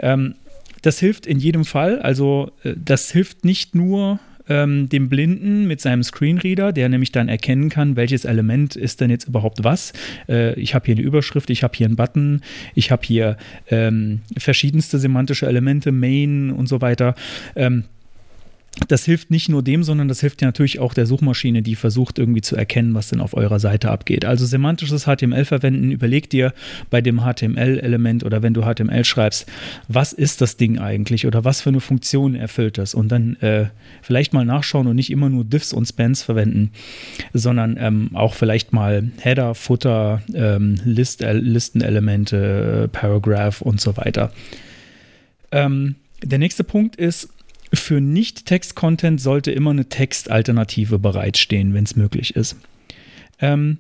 Speaker 2: Ähm, das hilft in jedem Fall. Also äh, das hilft nicht nur ähm, dem Blinden mit seinem Screenreader, der nämlich dann erkennen kann, welches Element ist denn jetzt überhaupt was. Äh, ich habe hier eine Überschrift, ich habe hier einen Button, ich habe hier ähm, verschiedenste semantische Elemente, Main und so weiter. Ähm, das hilft nicht nur dem, sondern das hilft ja natürlich auch der Suchmaschine, die versucht irgendwie zu erkennen, was denn auf eurer Seite abgeht. Also semantisches HTML verwenden, überleg dir bei dem HTML-Element oder wenn du HTML schreibst, was ist das Ding eigentlich oder was für eine Funktion erfüllt das und dann äh, vielleicht mal nachschauen und nicht immer nur Diffs und Spans verwenden, sondern ähm, auch vielleicht mal Header, Footer, ähm, List, äh, Listenelemente, Paragraph und so weiter. Ähm, der nächste Punkt ist, für Nicht-Text-Content sollte immer eine Textalternative bereitstehen, wenn es möglich ist. Ähm,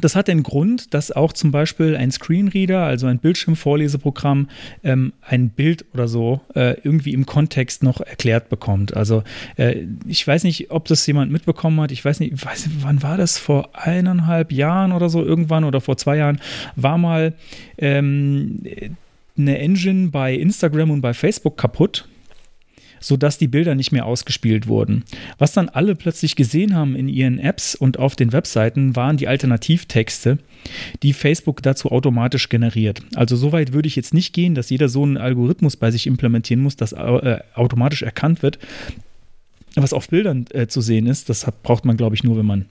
Speaker 2: das hat den Grund, dass auch zum Beispiel ein Screenreader, also ein Bildschirmvorleseprogramm, ähm, ein Bild oder so äh, irgendwie im Kontext noch erklärt bekommt. Also äh, ich weiß nicht, ob das jemand mitbekommen hat. Ich weiß nicht, weiß, wann war das? Vor eineinhalb Jahren oder so irgendwann oder vor zwei Jahren war mal ähm, eine Engine bei Instagram und bei Facebook kaputt sodass die Bilder nicht mehr ausgespielt wurden. Was dann alle plötzlich gesehen haben in ihren Apps und auf den Webseiten, waren die Alternativtexte, die Facebook dazu automatisch generiert. Also so weit würde ich jetzt nicht gehen, dass jeder so einen Algorithmus bei sich implementieren muss, dass äh, automatisch erkannt wird, was auf Bildern äh, zu sehen ist. Das hat, braucht man, glaube ich, nur, wenn man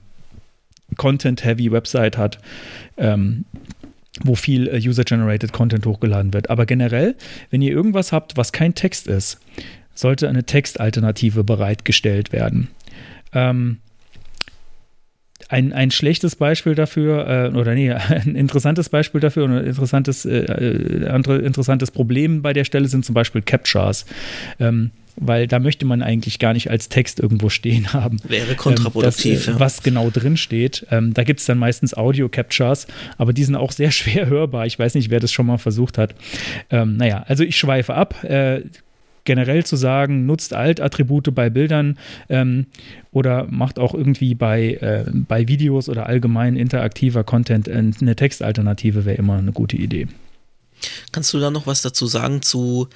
Speaker 2: Content-heavy Website hat, ähm, wo viel äh, User-Generated Content hochgeladen wird. Aber generell, wenn ihr irgendwas habt, was kein Text ist, sollte eine Textalternative bereitgestellt werden. Ähm, ein, ein schlechtes Beispiel dafür, äh, oder nee, *laughs* ein interessantes Beispiel dafür und ein interessantes, äh, äh, andere, interessantes Problem bei der Stelle sind zum Beispiel Captchas. Ähm, weil da möchte man eigentlich gar nicht als Text irgendwo stehen haben.
Speaker 3: Wäre kontraproduktiv.
Speaker 2: Ähm, das, ja. Was genau drin steht. Ähm, da gibt es dann meistens Audio-Captures, aber die sind auch sehr *laughs* schwer hörbar. Ich weiß nicht, wer das schon mal versucht hat. Ähm, naja, also ich schweife ab. Äh, generell zu sagen, nutzt Alt-Attribute bei Bildern ähm, oder macht auch irgendwie bei, äh, bei Videos oder allgemein interaktiver Content eine Textalternative, wäre immer eine gute Idee.
Speaker 3: Kannst du da noch was dazu sagen zu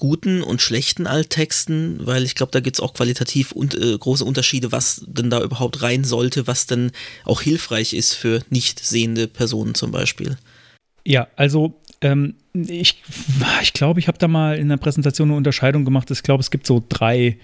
Speaker 3: guten und schlechten Alttexten, weil ich glaube, da gibt es auch qualitativ und, äh, große Unterschiede, was denn da überhaupt rein sollte, was denn auch hilfreich ist für nicht sehende Personen zum Beispiel.
Speaker 2: Ja, also ähm, ich glaube, ich, glaub, ich habe da mal in der Präsentation eine Unterscheidung gemacht. Ich glaube, es gibt so drei,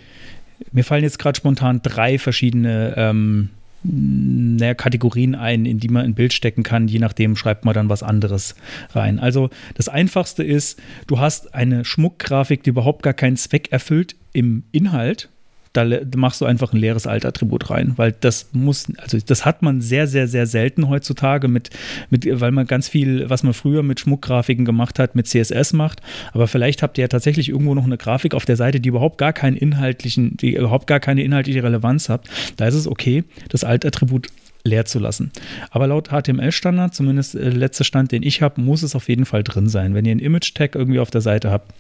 Speaker 2: mir fallen jetzt gerade spontan drei verschiedene ähm, naja, Kategorien ein, in die man ein Bild stecken kann. Je nachdem schreibt man dann was anderes rein. Also das Einfachste ist, du hast eine Schmuckgrafik, die überhaupt gar keinen Zweck erfüllt im Inhalt da machst du einfach ein leeres Altattribut rein, weil das muss, also das hat man sehr, sehr, sehr selten heutzutage mit, mit, weil man ganz viel, was man früher mit Schmuckgrafiken gemacht hat, mit CSS macht. Aber vielleicht habt ihr ja tatsächlich irgendwo noch eine Grafik auf der Seite, die überhaupt gar keinen inhaltlichen, die überhaupt gar keine inhaltliche Relevanz hat. Da ist es okay, das Altattribut leer zu lassen. Aber laut HTML-Standard, zumindest äh, letzte Stand, den ich habe, muss es auf jeden Fall drin sein. Wenn ihr einen Image-Tag irgendwie auf der Seite habt,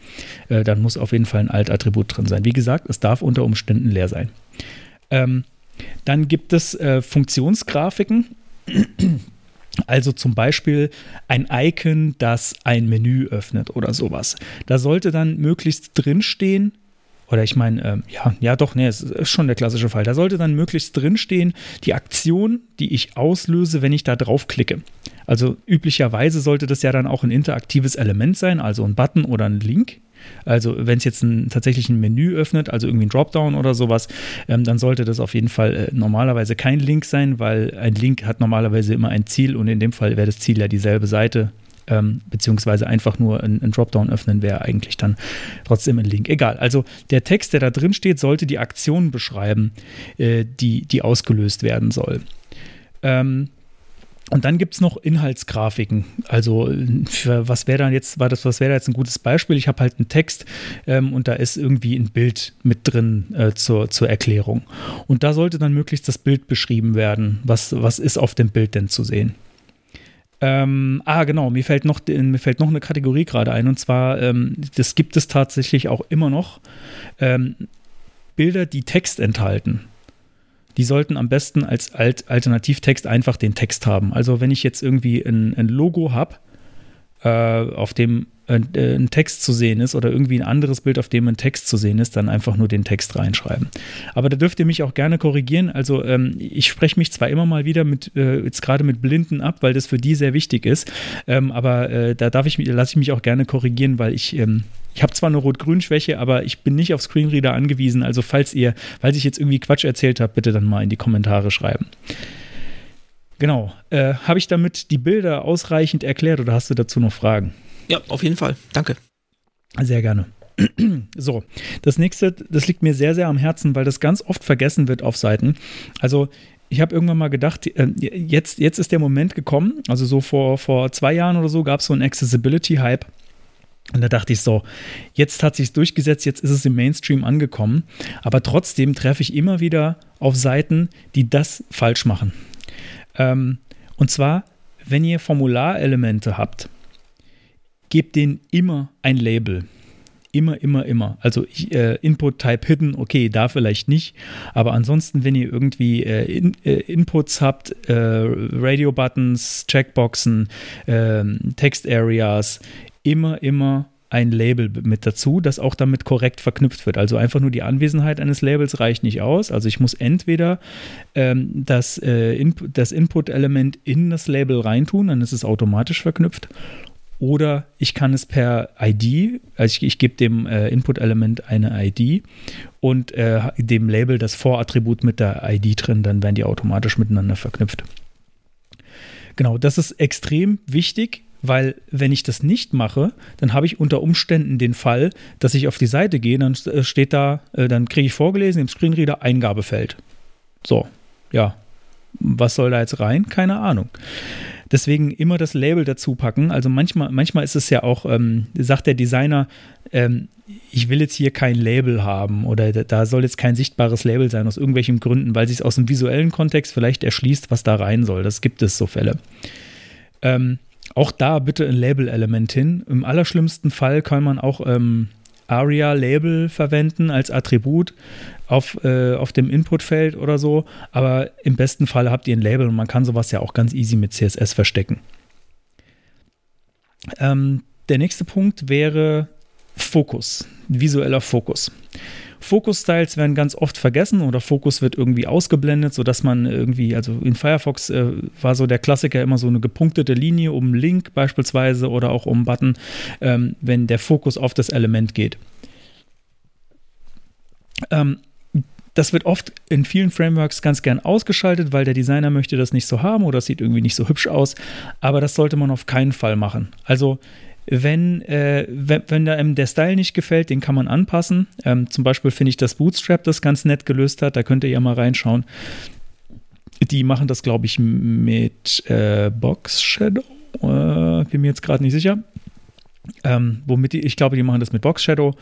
Speaker 2: äh, dann muss auf jeden Fall ein Alt-Attribut drin sein. Wie gesagt, es darf unter Umständen leer sein. Ähm, dann gibt es äh, Funktionsgrafiken. Also zum Beispiel ein Icon, das ein Menü öffnet oder sowas. Da sollte dann möglichst drinstehen, oder ich meine, äh, ja, ja doch, nee, es ist schon der klassische Fall. Da sollte dann möglichst drinstehen, die Aktion, die ich auslöse, wenn ich da draufklicke. Also üblicherweise sollte das ja dann auch ein interaktives Element sein, also ein Button oder ein Link. Also wenn es jetzt ein, tatsächlich ein Menü öffnet, also irgendwie ein Dropdown oder sowas, ähm, dann sollte das auf jeden Fall äh, normalerweise kein Link sein, weil ein Link hat normalerweise immer ein Ziel und in dem Fall wäre das Ziel ja dieselbe Seite, ähm, beziehungsweise einfach nur ein, Dropdown öffnen wäre eigentlich dann trotzdem ein Link. Egal. Also der Text, der da drin steht, sollte die Aktion beschreiben, äh, die, die ausgelöst werden soll. Ähm, und dann gibt es noch Inhaltsgrafiken. Also für was wäre dann jetzt, war das, was wäre jetzt ein gutes Beispiel? Ich habe halt einen Text ähm, und da ist irgendwie ein Bild mit drin äh, zur, zur Erklärung. Und da sollte dann möglichst das Bild beschrieben werden. Was, was ist auf dem Bild denn zu sehen? Ähm, ah, genau, mir fällt noch, mir fällt noch eine Kategorie gerade ein, und zwar, ähm, das gibt es tatsächlich auch immer noch, ähm, Bilder, die Text enthalten. Die sollten am besten als Alt Alternativtext einfach den Text haben. Also wenn ich jetzt irgendwie ein, ein Logo habe, auf dem ein, äh, ein Text zu sehen ist oder irgendwie ein anderes Bild, auf dem ein Text zu sehen ist, dann einfach nur den Text reinschreiben. Aber da dürft ihr mich auch gerne korrigieren. Also ähm, ich spreche mich zwar immer mal wieder mit, äh, jetzt gerade mit Blinden ab, weil das für die sehr wichtig ist, ähm, aber äh, da darf ich, lasse ich mich auch gerne korrigieren, weil ich ähm, ich habe zwar eine Rot-Grün-Schwäche, aber ich bin nicht auf Screenreader angewiesen. Also falls ihr, falls ich jetzt irgendwie Quatsch erzählt habe, bitte dann mal in die Kommentare schreiben. Genau. Äh, habe ich damit die Bilder ausreichend erklärt oder hast du dazu noch Fragen?
Speaker 3: Ja, auf jeden Fall. Danke.
Speaker 2: Sehr gerne. *clears throat* So, das nächste, das liegt mir sehr, sehr am Herzen, weil das ganz oft vergessen wird auf Seiten. Also, ich habe irgendwann mal gedacht, äh, jetzt, jetzt ist der Moment gekommen, also so vor, vor zwei Jahren oder so gab es so einen Accessibility-Hype. Und da dachte ich so, jetzt hat sich durchgesetzt, jetzt ist es im Mainstream angekommen. Aber trotzdem treffe ich immer wieder auf Seiten, die das falsch machen. Ähm, und zwar, wenn ihr Formularelemente habt, gebt denen immer ein Label. Immer, immer, immer. Also äh, Input-Type Hidden, okay, da vielleicht nicht. Aber ansonsten, wenn ihr irgendwie äh, in, äh, Inputs habt, äh, Radio-Buttons, Checkboxen, ähm, Text-Areas, immer, immer ein Label mit dazu, das auch damit korrekt verknüpft wird. Also einfach nur die Anwesenheit eines Labels reicht nicht aus. Also ich muss entweder ähm, das, äh, Input, das Input-Element in das Label reintun, dann ist es automatisch verknüpft, oder ich kann es per ID, also ich, ich gebe dem äh, Input-Element eine ID und äh, dem Label das Vorattribut mit der ID drin, dann werden die automatisch miteinander verknüpft. Genau, das ist extrem wichtig, weil wenn ich das nicht mache, dann habe ich unter Umständen den Fall, dass ich auf die Seite gehe, dann äh, steht da, äh, dann kriege ich vorgelesen im Screenreader Eingabefeld. So, ja, was soll da jetzt rein? Keine Ahnung. Deswegen immer das Label dazu packen. Also manchmal, manchmal ist es ja auch, ähm, sagt der Designer, ähm, ich will jetzt hier kein Label haben oder da soll jetzt kein sichtbares Label sein aus irgendwelchen Gründen, weil sich es aus dem visuellen Kontext vielleicht erschließt, was da rein soll. Das gibt es so Fälle. Ähm, auch da bitte ein Label-Element hin. Im allerschlimmsten Fall kann man auch ähm, ARIA-Label verwenden als Attribut auf, äh, auf dem Inputfeld oder so. Aber im besten Fall habt ihr ein Label und man kann sowas ja auch ganz easy mit CSS verstecken. Ähm, der nächste Punkt wäre Fokus, visueller Fokus. Fokus-Styles werden ganz oft vergessen oder Fokus wird irgendwie ausgeblendet, sodass man irgendwie, also in Firefox äh, war so der Klassiker immer so eine gepunktete Linie um Link beispielsweise oder auch um Button, ähm, wenn der Fokus auf das Element geht. Ähm, das wird oft in vielen Frameworks ganz gern ausgeschaltet, weil der Designer möchte das nicht so haben oder es sieht irgendwie nicht so hübsch aus. Aber das sollte man auf keinen Fall machen. Also wenn, äh, wenn, wenn einem der Style nicht gefällt, den kann man anpassen. Ähm, zum Beispiel finde ich, dass Bootstrap das ganz nett gelöst hat. Da könnt ihr ja mal reinschauen. Die machen das, glaube ich, mit äh, Box Shadow. Äh, bin mir jetzt gerade nicht sicher. Ähm, womit die, ich glaube, die machen das mit Box Shadow.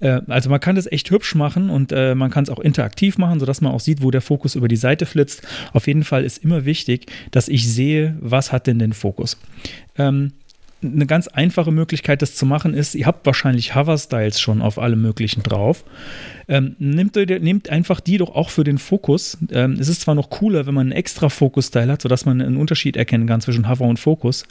Speaker 2: Äh, also man kann das echt hübsch machen und äh, man kann es auch interaktiv machen, sodass man auch sieht, wo der Fokus über die Seite flitzt. Auf jeden Fall ist immer wichtig, dass ich sehe, was hat denn den Fokus. Ähm, eine ganz einfache Möglichkeit, das zu machen, ist, ihr habt wahrscheinlich Hover-Styles schon auf alle möglichen drauf. Ähm, nehmt, nehmt, einfach die doch auch für den Fokus. Ähm, es ist zwar noch cooler, wenn man einen extra Fokus-Style hat, sodass man einen Unterschied erkennen kann zwischen Hover und Fokus,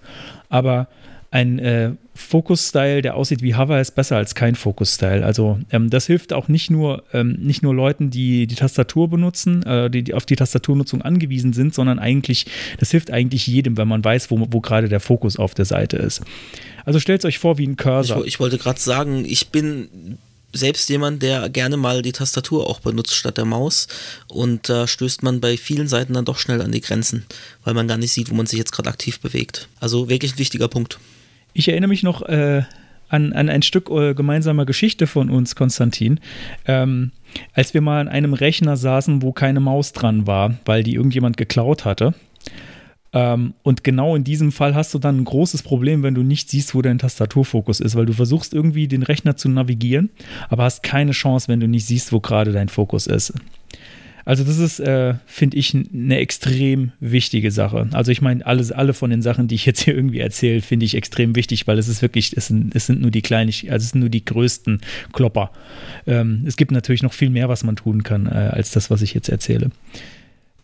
Speaker 2: aber ein äh, Focus-Style, der aussieht wie Hover, ist besser als kein Focus-Style. Also ähm, das hilft auch nicht nur, ähm, nicht nur Leuten, die die Tastatur benutzen, äh, die, die, auf die Tastaturnutzung angewiesen sind, sondern eigentlich, das hilft eigentlich jedem, wenn man weiß, wo, wo gerade der Fokus auf der Seite ist. Also stellt euch vor wie ein Cursor.
Speaker 3: Ich, ich wollte gerade sagen, ich bin selbst jemand, der gerne mal die Tastatur auch benutzt statt der Maus. Und da stößt man bei vielen Seiten dann doch schnell an die Grenzen, weil man gar nicht sieht, wo man sich jetzt gerade aktiv bewegt. Also wirklich ein wichtiger Punkt.
Speaker 2: Ich erinnere mich noch äh, an, an ein Stück äh, gemeinsamer Geschichte von uns, Konstantin. Ähm, als wir mal an einem Rechner saßen, wo keine Maus dran war, weil die irgendjemand geklaut hatte. Ähm, und genau in diesem Fall hast du dann ein großes Problem, wenn du nicht siehst, wo dein Tastaturfokus ist, weil du versuchst irgendwie den Rechner zu navigieren, aber hast keine Chance, wenn du nicht siehst, wo gerade dein Fokus ist. Also das ist, äh, finde ich, eine extrem wichtige Sache. Also ich meine, alles, alle von den Sachen, die ich jetzt hier irgendwie erzähle, finde ich extrem wichtig, weil es ist wirklich, es sind, es sind nur die kleinen, also es sind nur die größten Klopper. Ähm, es gibt natürlich noch viel mehr, was man tun kann, äh, als das, was ich jetzt erzähle.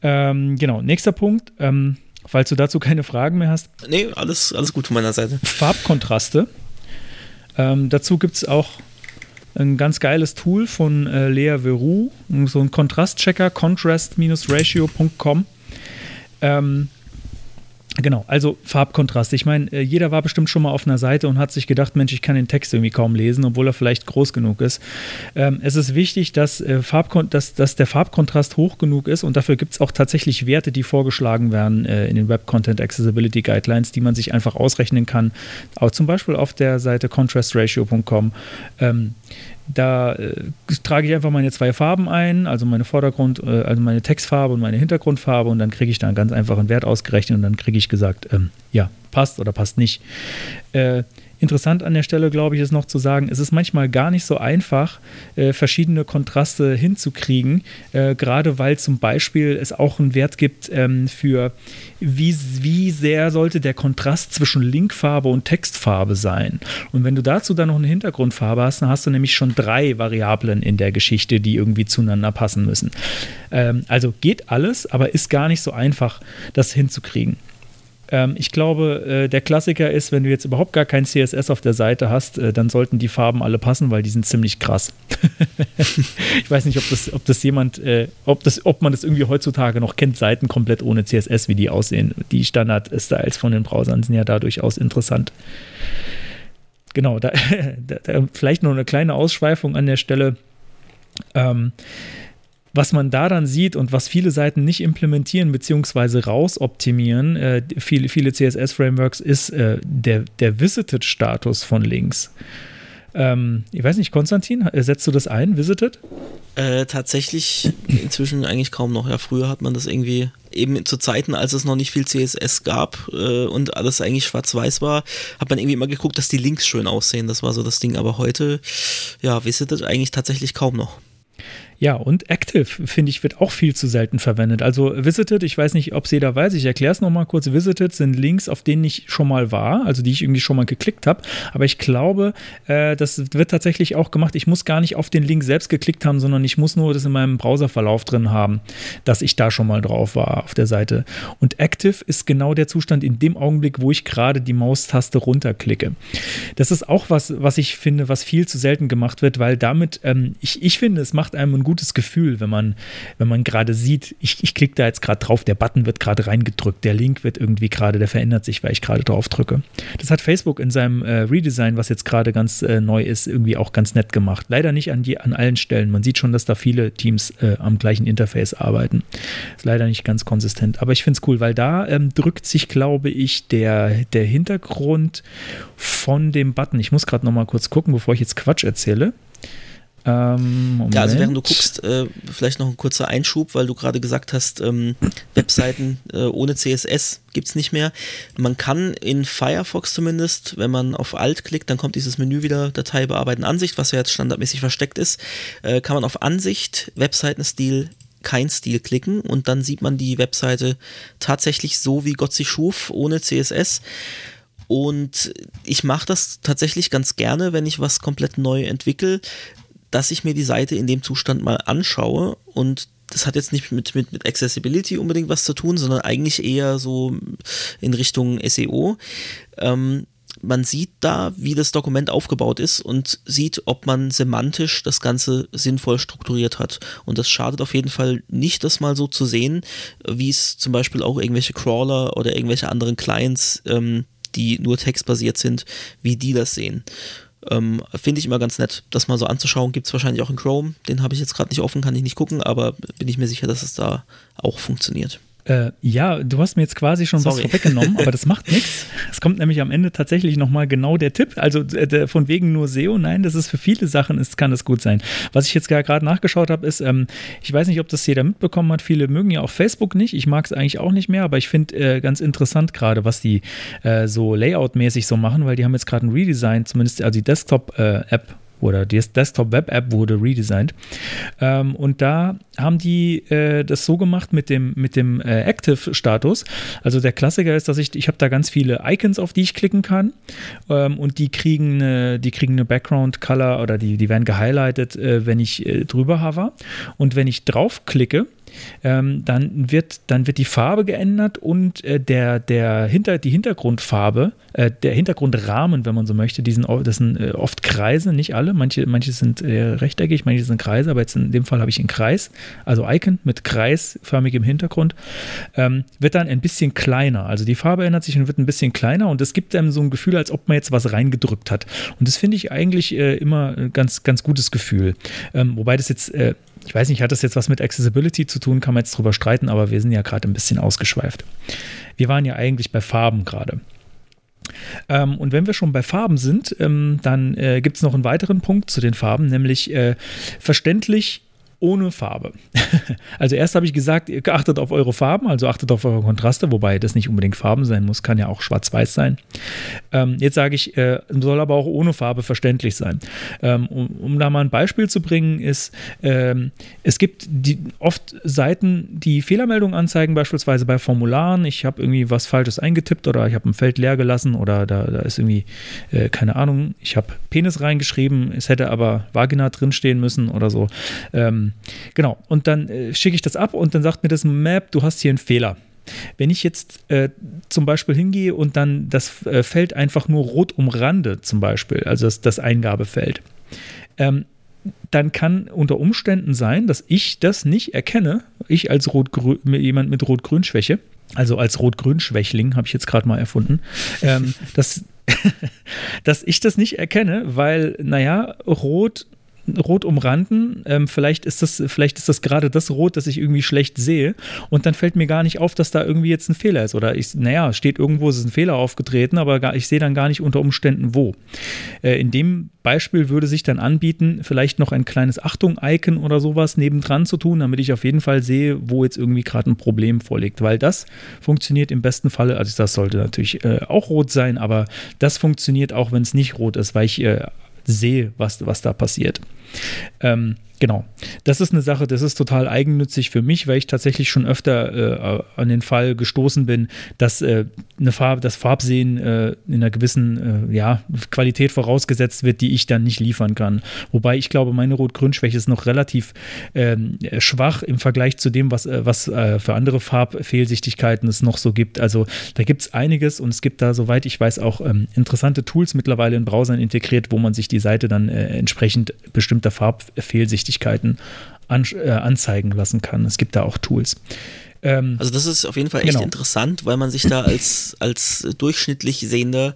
Speaker 2: Ähm, genau, nächster Punkt. Ähm, falls du dazu keine Fragen mehr hast.
Speaker 3: Nee, alles, alles gut von meiner Seite.
Speaker 2: Farbkontraste. Ähm, dazu gibt es auch ein ganz geiles Tool von äh, Lea Veru, so ein Kontrastchecker, contrast-ratio.com. Ähm, Genau, also Farbkontrast. Ich meine, äh, jeder war bestimmt schon mal auf einer Seite und hat sich gedacht, Mensch, ich kann den Text irgendwie kaum lesen, obwohl er vielleicht groß genug ist. Ähm, es ist wichtig, dass, äh, dass, dass, der Farbkontrast hoch genug ist und dafür gibt es auch tatsächlich Werte, die vorgeschlagen werden äh, in den Web Content Accessibility Guidelines, die man sich einfach ausrechnen kann. Auch zum Beispiel auf der Seite contrastratio.com. Ähm, da äh, trage ich einfach meine zwei Farben ein, also meine Vordergrund, äh, also meine Textfarbe und meine Hintergrundfarbe und dann kriege ich da einen ganz einfachen Wert ausgerechnet und dann kriege ich gesagt, ähm, ja, passt oder passt nicht. Äh, Interessant an der Stelle, glaube ich, ist noch zu sagen, es ist manchmal gar nicht so einfach, äh, verschiedene Kontraste hinzukriegen, äh, gerade weil zum Beispiel es auch einen Wert gibt ähm, für, wie, wie sehr sollte der Kontrast zwischen Linkfarbe und Textfarbe sein. Und wenn du dazu dann noch eine Hintergrundfarbe hast, dann hast du nämlich schon drei Variablen in der Geschichte, die irgendwie zueinander passen müssen. Ähm, also geht alles, aber ist gar nicht so einfach, das hinzukriegen. Ähm, ich glaube, äh, der Klassiker ist, wenn du jetzt überhaupt gar kein CSS auf der Seite hast, äh, dann sollten die Farben alle passen, weil die sind ziemlich krass. *laughs* ich weiß nicht, ob das, ob das jemand, äh, ob, das, ob man das irgendwie heutzutage noch kennt, Seiten komplett ohne CSS, wie die aussehen. Die Standard-Styles von den Browsern sind ja da durchaus interessant. Genau, *laughs* da, da, vielleicht noch eine kleine Ausschweifung an der Stelle. Ähm, was man da dann sieht und was viele Seiten nicht implementieren bzw. rausoptimieren, äh, viele, viele CSS-Frameworks, ist äh, der, der Visited-Status von Links. Ähm, ich weiß nicht, Konstantin, setzt du das ein, Visited?
Speaker 3: Äh, tatsächlich inzwischen eigentlich kaum noch. Ja, früher hat man das irgendwie eben zu Zeiten, als es noch nicht viel CSS gab äh, und alles eigentlich schwarz-weiß war, hat man irgendwie immer geguckt, dass die Links schön aussehen. Das war so das Ding. Aber heute, ja, Visited eigentlich tatsächlich kaum noch.
Speaker 2: Ja, und Active, finde ich, wird auch viel zu selten verwendet. Also Visited, ich weiß nicht, ob es jeder weiß, ich erkläre es nochmal kurz. Visited sind Links, auf denen ich schon mal war, also die ich irgendwie schon mal geklickt habe. Aber ich glaube, äh, das wird tatsächlich auch gemacht. Ich muss gar nicht auf den Link selbst geklickt haben, sondern ich muss nur das in meinem Browserverlauf drin haben, dass ich da schon mal drauf war auf der Seite. Und Active ist genau der Zustand in dem Augenblick, wo ich gerade die Maustaste runterklicke. Das ist auch was, was ich finde, was viel zu selten gemacht wird, weil damit, ähm, ich, ich finde, es macht einem ein gutes Gefühl, wenn man, wenn man gerade sieht, ich, ich klicke da jetzt gerade drauf, der Button wird gerade reingedrückt, der Link wird irgendwie gerade, der verändert sich, weil ich gerade drauf drücke. Das hat Facebook in seinem äh, Redesign, was jetzt gerade ganz äh, neu ist, irgendwie auch ganz nett gemacht. Leider nicht an, die, an allen Stellen. Man sieht schon, dass da viele Teams äh, am gleichen Interface arbeiten. Ist leider nicht ganz konsistent. Aber ich finde es cool, weil da ähm, drückt sich, glaube ich, der, der Hintergrund von dem Button. Ich muss gerade noch mal kurz gucken, bevor ich jetzt Quatsch erzähle.
Speaker 3: Ähm, ja, also während du guckst, äh, vielleicht noch ein kurzer Einschub, weil du gerade gesagt hast, ähm, *laughs* Webseiten äh, ohne CSS gibt es nicht mehr. Man kann in Firefox zumindest, wenn man auf Alt klickt, dann kommt dieses Menü wieder Datei bearbeiten Ansicht, was ja jetzt standardmäßig versteckt ist, äh, kann man auf Ansicht, Webseitenstil, kein Stil klicken und dann sieht man die Webseite tatsächlich so, wie Gott sie schuf, ohne CSS. Und ich mache das tatsächlich ganz gerne, wenn ich was komplett neu entwickle, dass ich mir die Seite in dem Zustand mal anschaue und das hat jetzt nicht mit, mit, mit Accessibility unbedingt was zu tun, sondern eigentlich eher so in Richtung SEO. Ähm, man sieht da, wie das Dokument aufgebaut ist und sieht, ob man semantisch das Ganze sinnvoll strukturiert hat. Und das schadet auf jeden Fall nicht, das mal so zu sehen, wie es zum Beispiel auch irgendwelche Crawler oder irgendwelche anderen Clients, ähm, die nur textbasiert sind, wie die das sehen. Ähm, Finde ich immer ganz nett, das mal so anzuschauen. Gibt es wahrscheinlich auch in Chrome. Den habe ich jetzt gerade nicht offen, kann ich nicht gucken, aber bin ich mir sicher, dass es da auch funktioniert.
Speaker 2: Äh, ja, du hast mir jetzt quasi schon Sorry. was vorweggenommen, aber das macht *laughs* nichts. Es kommt nämlich am Ende tatsächlich nochmal genau der Tipp. Also äh, von wegen nur SEO, nein, das ist für viele Sachen, ist, kann das gut sein. Was ich jetzt gerade nachgeschaut habe, ist, ähm, ich weiß nicht, ob das jeder mitbekommen hat, viele mögen ja auch Facebook nicht. Ich mag es eigentlich auch nicht mehr, aber ich finde äh, ganz interessant gerade, was die äh, so Layout-mäßig so machen, weil die haben jetzt gerade ein Redesign, zumindest also die Desktop-App äh, oder die Desktop-Web-App wurde redesigned. Ähm, und da haben die äh, das so gemacht mit dem, mit dem äh, Active-Status. Also der Klassiker ist, dass ich, ich habe da ganz viele Icons, auf die ich klicken kann ähm, und die kriegen eine, die kriegen eine Background-Color oder die, die werden gehighlightet, äh, wenn ich äh, drüber hover. Und wenn ich draufklicke, ähm, dann, wird, dann wird die Farbe geändert und äh, der, der Hinter, die Hintergrundfarbe, äh, der Hintergrundrahmen, wenn man so möchte, die sind, das sind äh, oft Kreise, nicht alle, manche, manche sind rechteckig, manche sind Kreise, aber jetzt in dem Fall habe ich einen Kreis, also Icon mit kreisförmigem Hintergrund, ähm, wird dann ein bisschen kleiner. Also die Farbe ändert sich und wird ein bisschen kleiner und es gibt einem so ein Gefühl, als ob man jetzt was reingedrückt hat. Und das finde ich eigentlich äh, immer ein ganz, ganz gutes Gefühl. Ähm, wobei das jetzt äh, ich weiß nicht, hat das jetzt was mit Accessibility zu tun, kann man jetzt drüber streiten, aber wir sind ja gerade ein bisschen ausgeschweift. Wir waren ja eigentlich bei Farben gerade. Ähm, und wenn wir schon bei Farben sind, ähm, dann äh, gibt es noch einen weiteren Punkt zu den Farben, nämlich äh, verständlich ohne Farbe. *laughs* also erst habe ich gesagt, ihr achtet auf eure Farben, also achtet auf eure Kontraste, wobei das nicht unbedingt Farben sein muss, kann ja auch schwarz-weiß sein. Ähm, jetzt sage ich, äh, soll aber auch ohne Farbe verständlich sein. Ähm, um, um, da mal ein Beispiel zu bringen, ist, ähm, es gibt die, oft Seiten, die Fehlermeldungen anzeigen, beispielsweise bei Formularen. Ich habe irgendwie was Falsches eingetippt oder ich habe ein Feld leer gelassen oder da, da ist irgendwie, äh, keine Ahnung, ich habe Penis reingeschrieben, es hätte aber Vagina drinstehen müssen oder so. Ähm, genau, und dann äh, schicke ich das ab und dann sagt mir das Map, du hast hier einen Fehler. Wenn ich jetzt äh, zum Beispiel hingehe und dann das äh, Feld einfach nur rot umrande, zum Beispiel, also das, das Eingabefeld, ähm, dann kann unter Umständen sein, dass ich das nicht erkenne, ich als Rot jemand mit Rot-Grün-Schwäche, also als Rot-Grün-Schwächling habe ich jetzt gerade mal erfunden, ähm, dass, *laughs* dass ich das nicht erkenne, weil, naja, Rot rot umranden. Ähm, vielleicht ist das, vielleicht ist das gerade das Rot, das ich irgendwie schlecht sehe. Und dann fällt mir gar nicht auf, dass da irgendwie jetzt ein Fehler ist. Oder ich, naja, steht irgendwo, es ist ein Fehler aufgetreten, aber gar, ich sehe dann gar nicht unter Umständen wo. Äh, in dem Beispiel würde sich dann anbieten, vielleicht noch ein kleines Achtung-Icon oder sowas nebendran zu tun, damit ich auf jeden Fall sehe, wo jetzt irgendwie gerade ein Problem vorliegt. Weil das funktioniert im besten Falle, also das sollte natürlich äh, auch rot sein, aber das funktioniert auch, wenn es nicht rot ist, weil ich äh, sehe, was, was da passiert. Ähm, Genau. Das ist eine Sache, das ist total eigennützig für mich, weil ich tatsächlich schon öfter äh, an den Fall gestoßen bin, dass äh, eine Farbe, das Farbsehen äh, in einer gewissen äh, ja, Qualität vorausgesetzt wird, die ich dann nicht liefern kann. Wobei ich glaube, meine Rot-Grün-Schwäche ist noch relativ ähm, schwach im Vergleich zu dem, was, äh, was äh, für andere Farbfehlsichtigkeiten es noch so gibt. Also da gibt es einiges und es gibt da, soweit ich weiß, auch ähm, interessante Tools mittlerweile in Browsern integriert, wo man sich die Seite dann entsprechend bestimmter Farbfehlsichtigkeiten Flüssigkeiten an, äh, anzeigen lassen kann. Es gibt da auch Tools.
Speaker 3: Ähm, also das ist auf jeden Fall echt
Speaker 2: genau.
Speaker 3: interessant, weil man sich da als, als durchschnittlich Sehender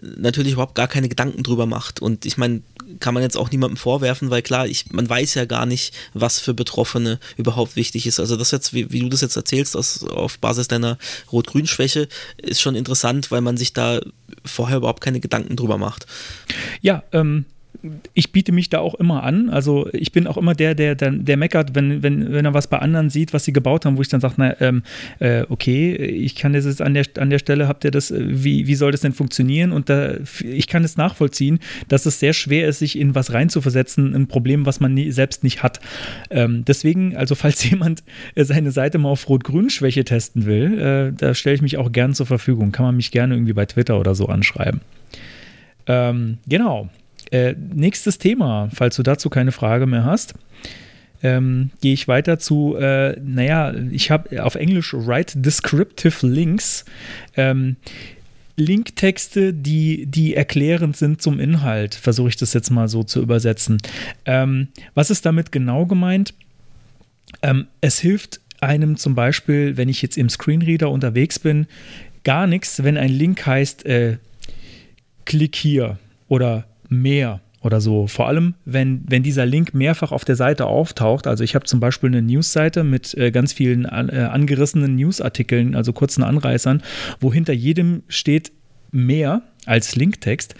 Speaker 3: natürlich überhaupt gar keine Gedanken drüber macht. Und ich meine, kann man jetzt auch niemandem vorwerfen, weil klar, ich, man weiß ja gar nicht, was für Betroffene überhaupt wichtig ist. Also das jetzt, wie, wie du das jetzt erzählst, aus, auf Basis deiner Rot-Grün-Schwäche, ist schon interessant, weil man sich da vorher überhaupt keine Gedanken drüber macht.
Speaker 2: Ja, ähm, ich biete mich da auch immer an. Also ich bin auch immer der, der, der, der meckert, wenn, wenn, wenn er was bei anderen sieht, was sie gebaut haben, wo ich dann sage, na, ähm, äh, okay, ich kann das jetzt an der, an der Stelle, habt ihr das, äh, wie, wie soll das denn funktionieren? Und da, ich kann es nachvollziehen, dass es sehr schwer ist, sich in was reinzuversetzen, ein Problem, was man nie, selbst nicht hat. Ähm, deswegen, also falls *laughs* jemand äh, seine Seite mal auf Rot-Grün-Schwäche testen will, äh, da stelle ich mich auch gern zur Verfügung. Kann man mich gerne irgendwie bei Twitter oder so anschreiben. Ähm, genau. Äh, nächstes Thema, falls du dazu keine Frage mehr hast. Ähm, gehe ich weiter zu, äh, naja, ich habe auf Englisch Write Descriptive Links. Ähm, Linktexte, die, die erklärend sind zum Inhalt, versuche ich das jetzt mal so zu übersetzen. Ähm, was ist damit genau gemeint? Ähm, es hilft einem zum Beispiel, wenn ich jetzt im Screenreader unterwegs bin, gar nichts, wenn ein Link heißt, äh, klick hier oder mehr oder so. Vor allem, wenn, wenn dieser Link mehrfach auf der Seite auftaucht. Also ich habe zum Beispiel eine Newsseite mit äh, ganz vielen an, äh, angerissenen Newsartikeln, also kurzen Anreißern, wo hinter jedem steht mehr als Linktext,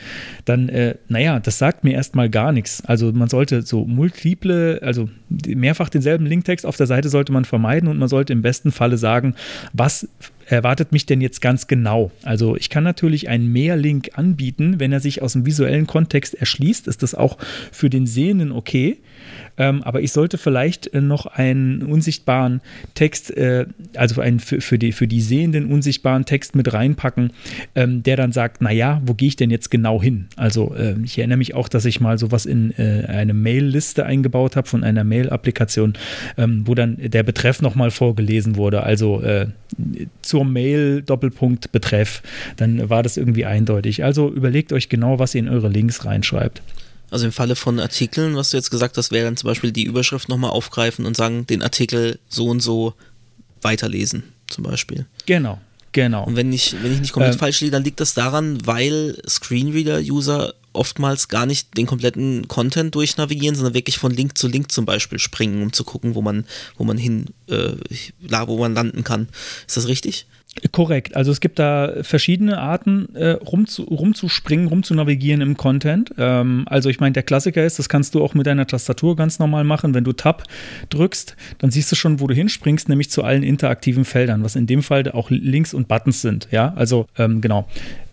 Speaker 2: dann, äh, naja, das sagt mir erstmal gar nichts. Also man sollte so multiple, also mehrfach denselben Linktext auf der Seite sollte man vermeiden und man sollte im besten Falle sagen, was erwartet mich denn jetzt ganz genau? Also ich kann natürlich einen Mehrlink anbieten, wenn er sich aus dem visuellen Kontext erschließt, ist das auch für den Sehenden okay. Ähm, aber ich sollte vielleicht äh, noch einen unsichtbaren Text, äh, also einen für, für, die, für die Sehenden unsichtbaren Text mit reinpacken, ähm, der dann sagt, naja, wo gehe ich denn jetzt genau hin? Also äh, ich erinnere mich auch, dass ich mal sowas in äh, eine Mail-Liste eingebaut habe von einer Mail-Applikation, ähm, wo dann der Betreff nochmal vorgelesen wurde. Also äh, zur Mail Doppelpunkt Betreff. Dann war das irgendwie eindeutig. Also überlegt euch genau, was ihr in eure Links reinschreibt.
Speaker 3: Also im Falle von Artikeln, was du jetzt gesagt hast, wäre dann zum Beispiel die Überschrift nochmal aufgreifen und sagen, den Artikel so und so weiterlesen, zum Beispiel.
Speaker 2: Genau, genau.
Speaker 3: Und wenn ich, wenn ich nicht komplett ähm, falsch liege, dann liegt das daran, weil Screenreader-User oftmals gar nicht den kompletten Content durchnavigieren, sondern wirklich von Link zu Link zum Beispiel springen, um zu gucken, wo man, wo man hin, äh, wo man landen kann. Ist das richtig?
Speaker 2: Korrekt. Also es gibt da verschiedene Arten, äh, rumzu, rumzuspringen, rumzunavigieren im Content. Ähm, also ich meine, der Klassiker ist, das kannst du auch mit deiner Tastatur ganz normal machen. Wenn du Tab drückst, dann siehst du schon, wo du hinspringst, nämlich zu allen interaktiven Feldern, was in dem Fall auch Links und Buttons sind. Ja, also ähm, genau.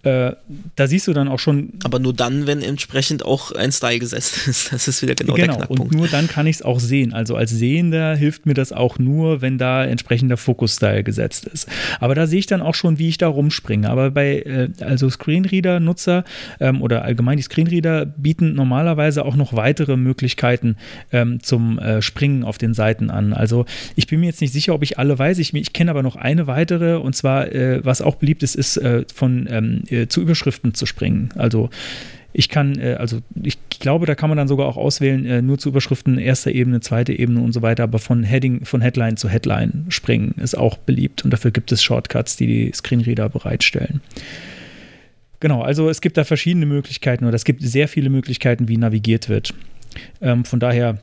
Speaker 2: Äh, da siehst du dann auch schon.
Speaker 3: Aber nur dann, wenn entsprechend auch ein Style gesetzt *laughs* ist. Das ist wieder genau,
Speaker 2: genau
Speaker 3: der Knackpunkt.
Speaker 2: Und nur dann kann ich es auch sehen. Also als Sehender hilft mir das auch nur, wenn da entsprechender Fokus-Style gesetzt ist. Aber da sehe ich dann auch schon, wie ich da rumspringe. Aber bei äh, also Screenreader-Nutzer ähm, oder allgemein die Screenreader bieten normalerweise auch noch weitere Möglichkeiten ähm, zum äh, Springen auf den Seiten an. Also ich bin mir jetzt nicht sicher, ob ich alle weiß. Ich, ich kenne aber noch eine weitere und zwar, äh, was auch beliebt ist, ist von ähm, äh, zu Überschriften zu springen. Also ich kann, äh, also ich glaube, da kann man dann sogar auch auswählen, äh, nur zu Überschriften erster Ebene, zweite Ebene und so weiter, aber von Heading, von Headline zu Headline springen ist auch beliebt und dafür gibt es Shortcuts, die die Screenreader bereitstellen. Genau, also es gibt da verschiedene Möglichkeiten oder es gibt sehr viele Möglichkeiten, wie navigiert wird. Ähm, von daher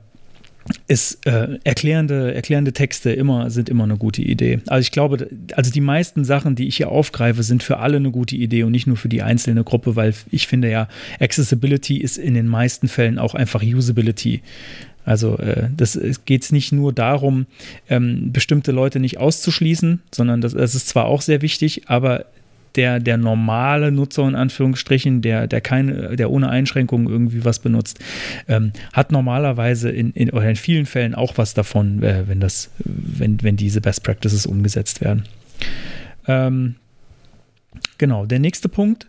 Speaker 2: ist äh, erklärende, erklärende Texte immer, sind immer eine gute Idee. Also ich glaube, also die meisten Sachen, die ich hier aufgreife, sind für alle eine gute Idee und nicht nur für die einzelne Gruppe, weil ich finde ja, Accessibility ist in den meisten Fällen auch einfach Usability. Also äh, das geht es nicht nur darum, ähm, bestimmte Leute nicht auszuschließen, sondern das, das ist zwar auch sehr wichtig, aber der, der normale Nutzer in Anführungsstrichen, der, der keine, der ohne Einschränkungen irgendwie was benutzt, ähm, hat normalerweise in, in, oder in vielen Fällen auch was davon, äh, wenn das, wenn, wenn diese Best Practices umgesetzt werden. Ähm, genau, der nächste Punkt.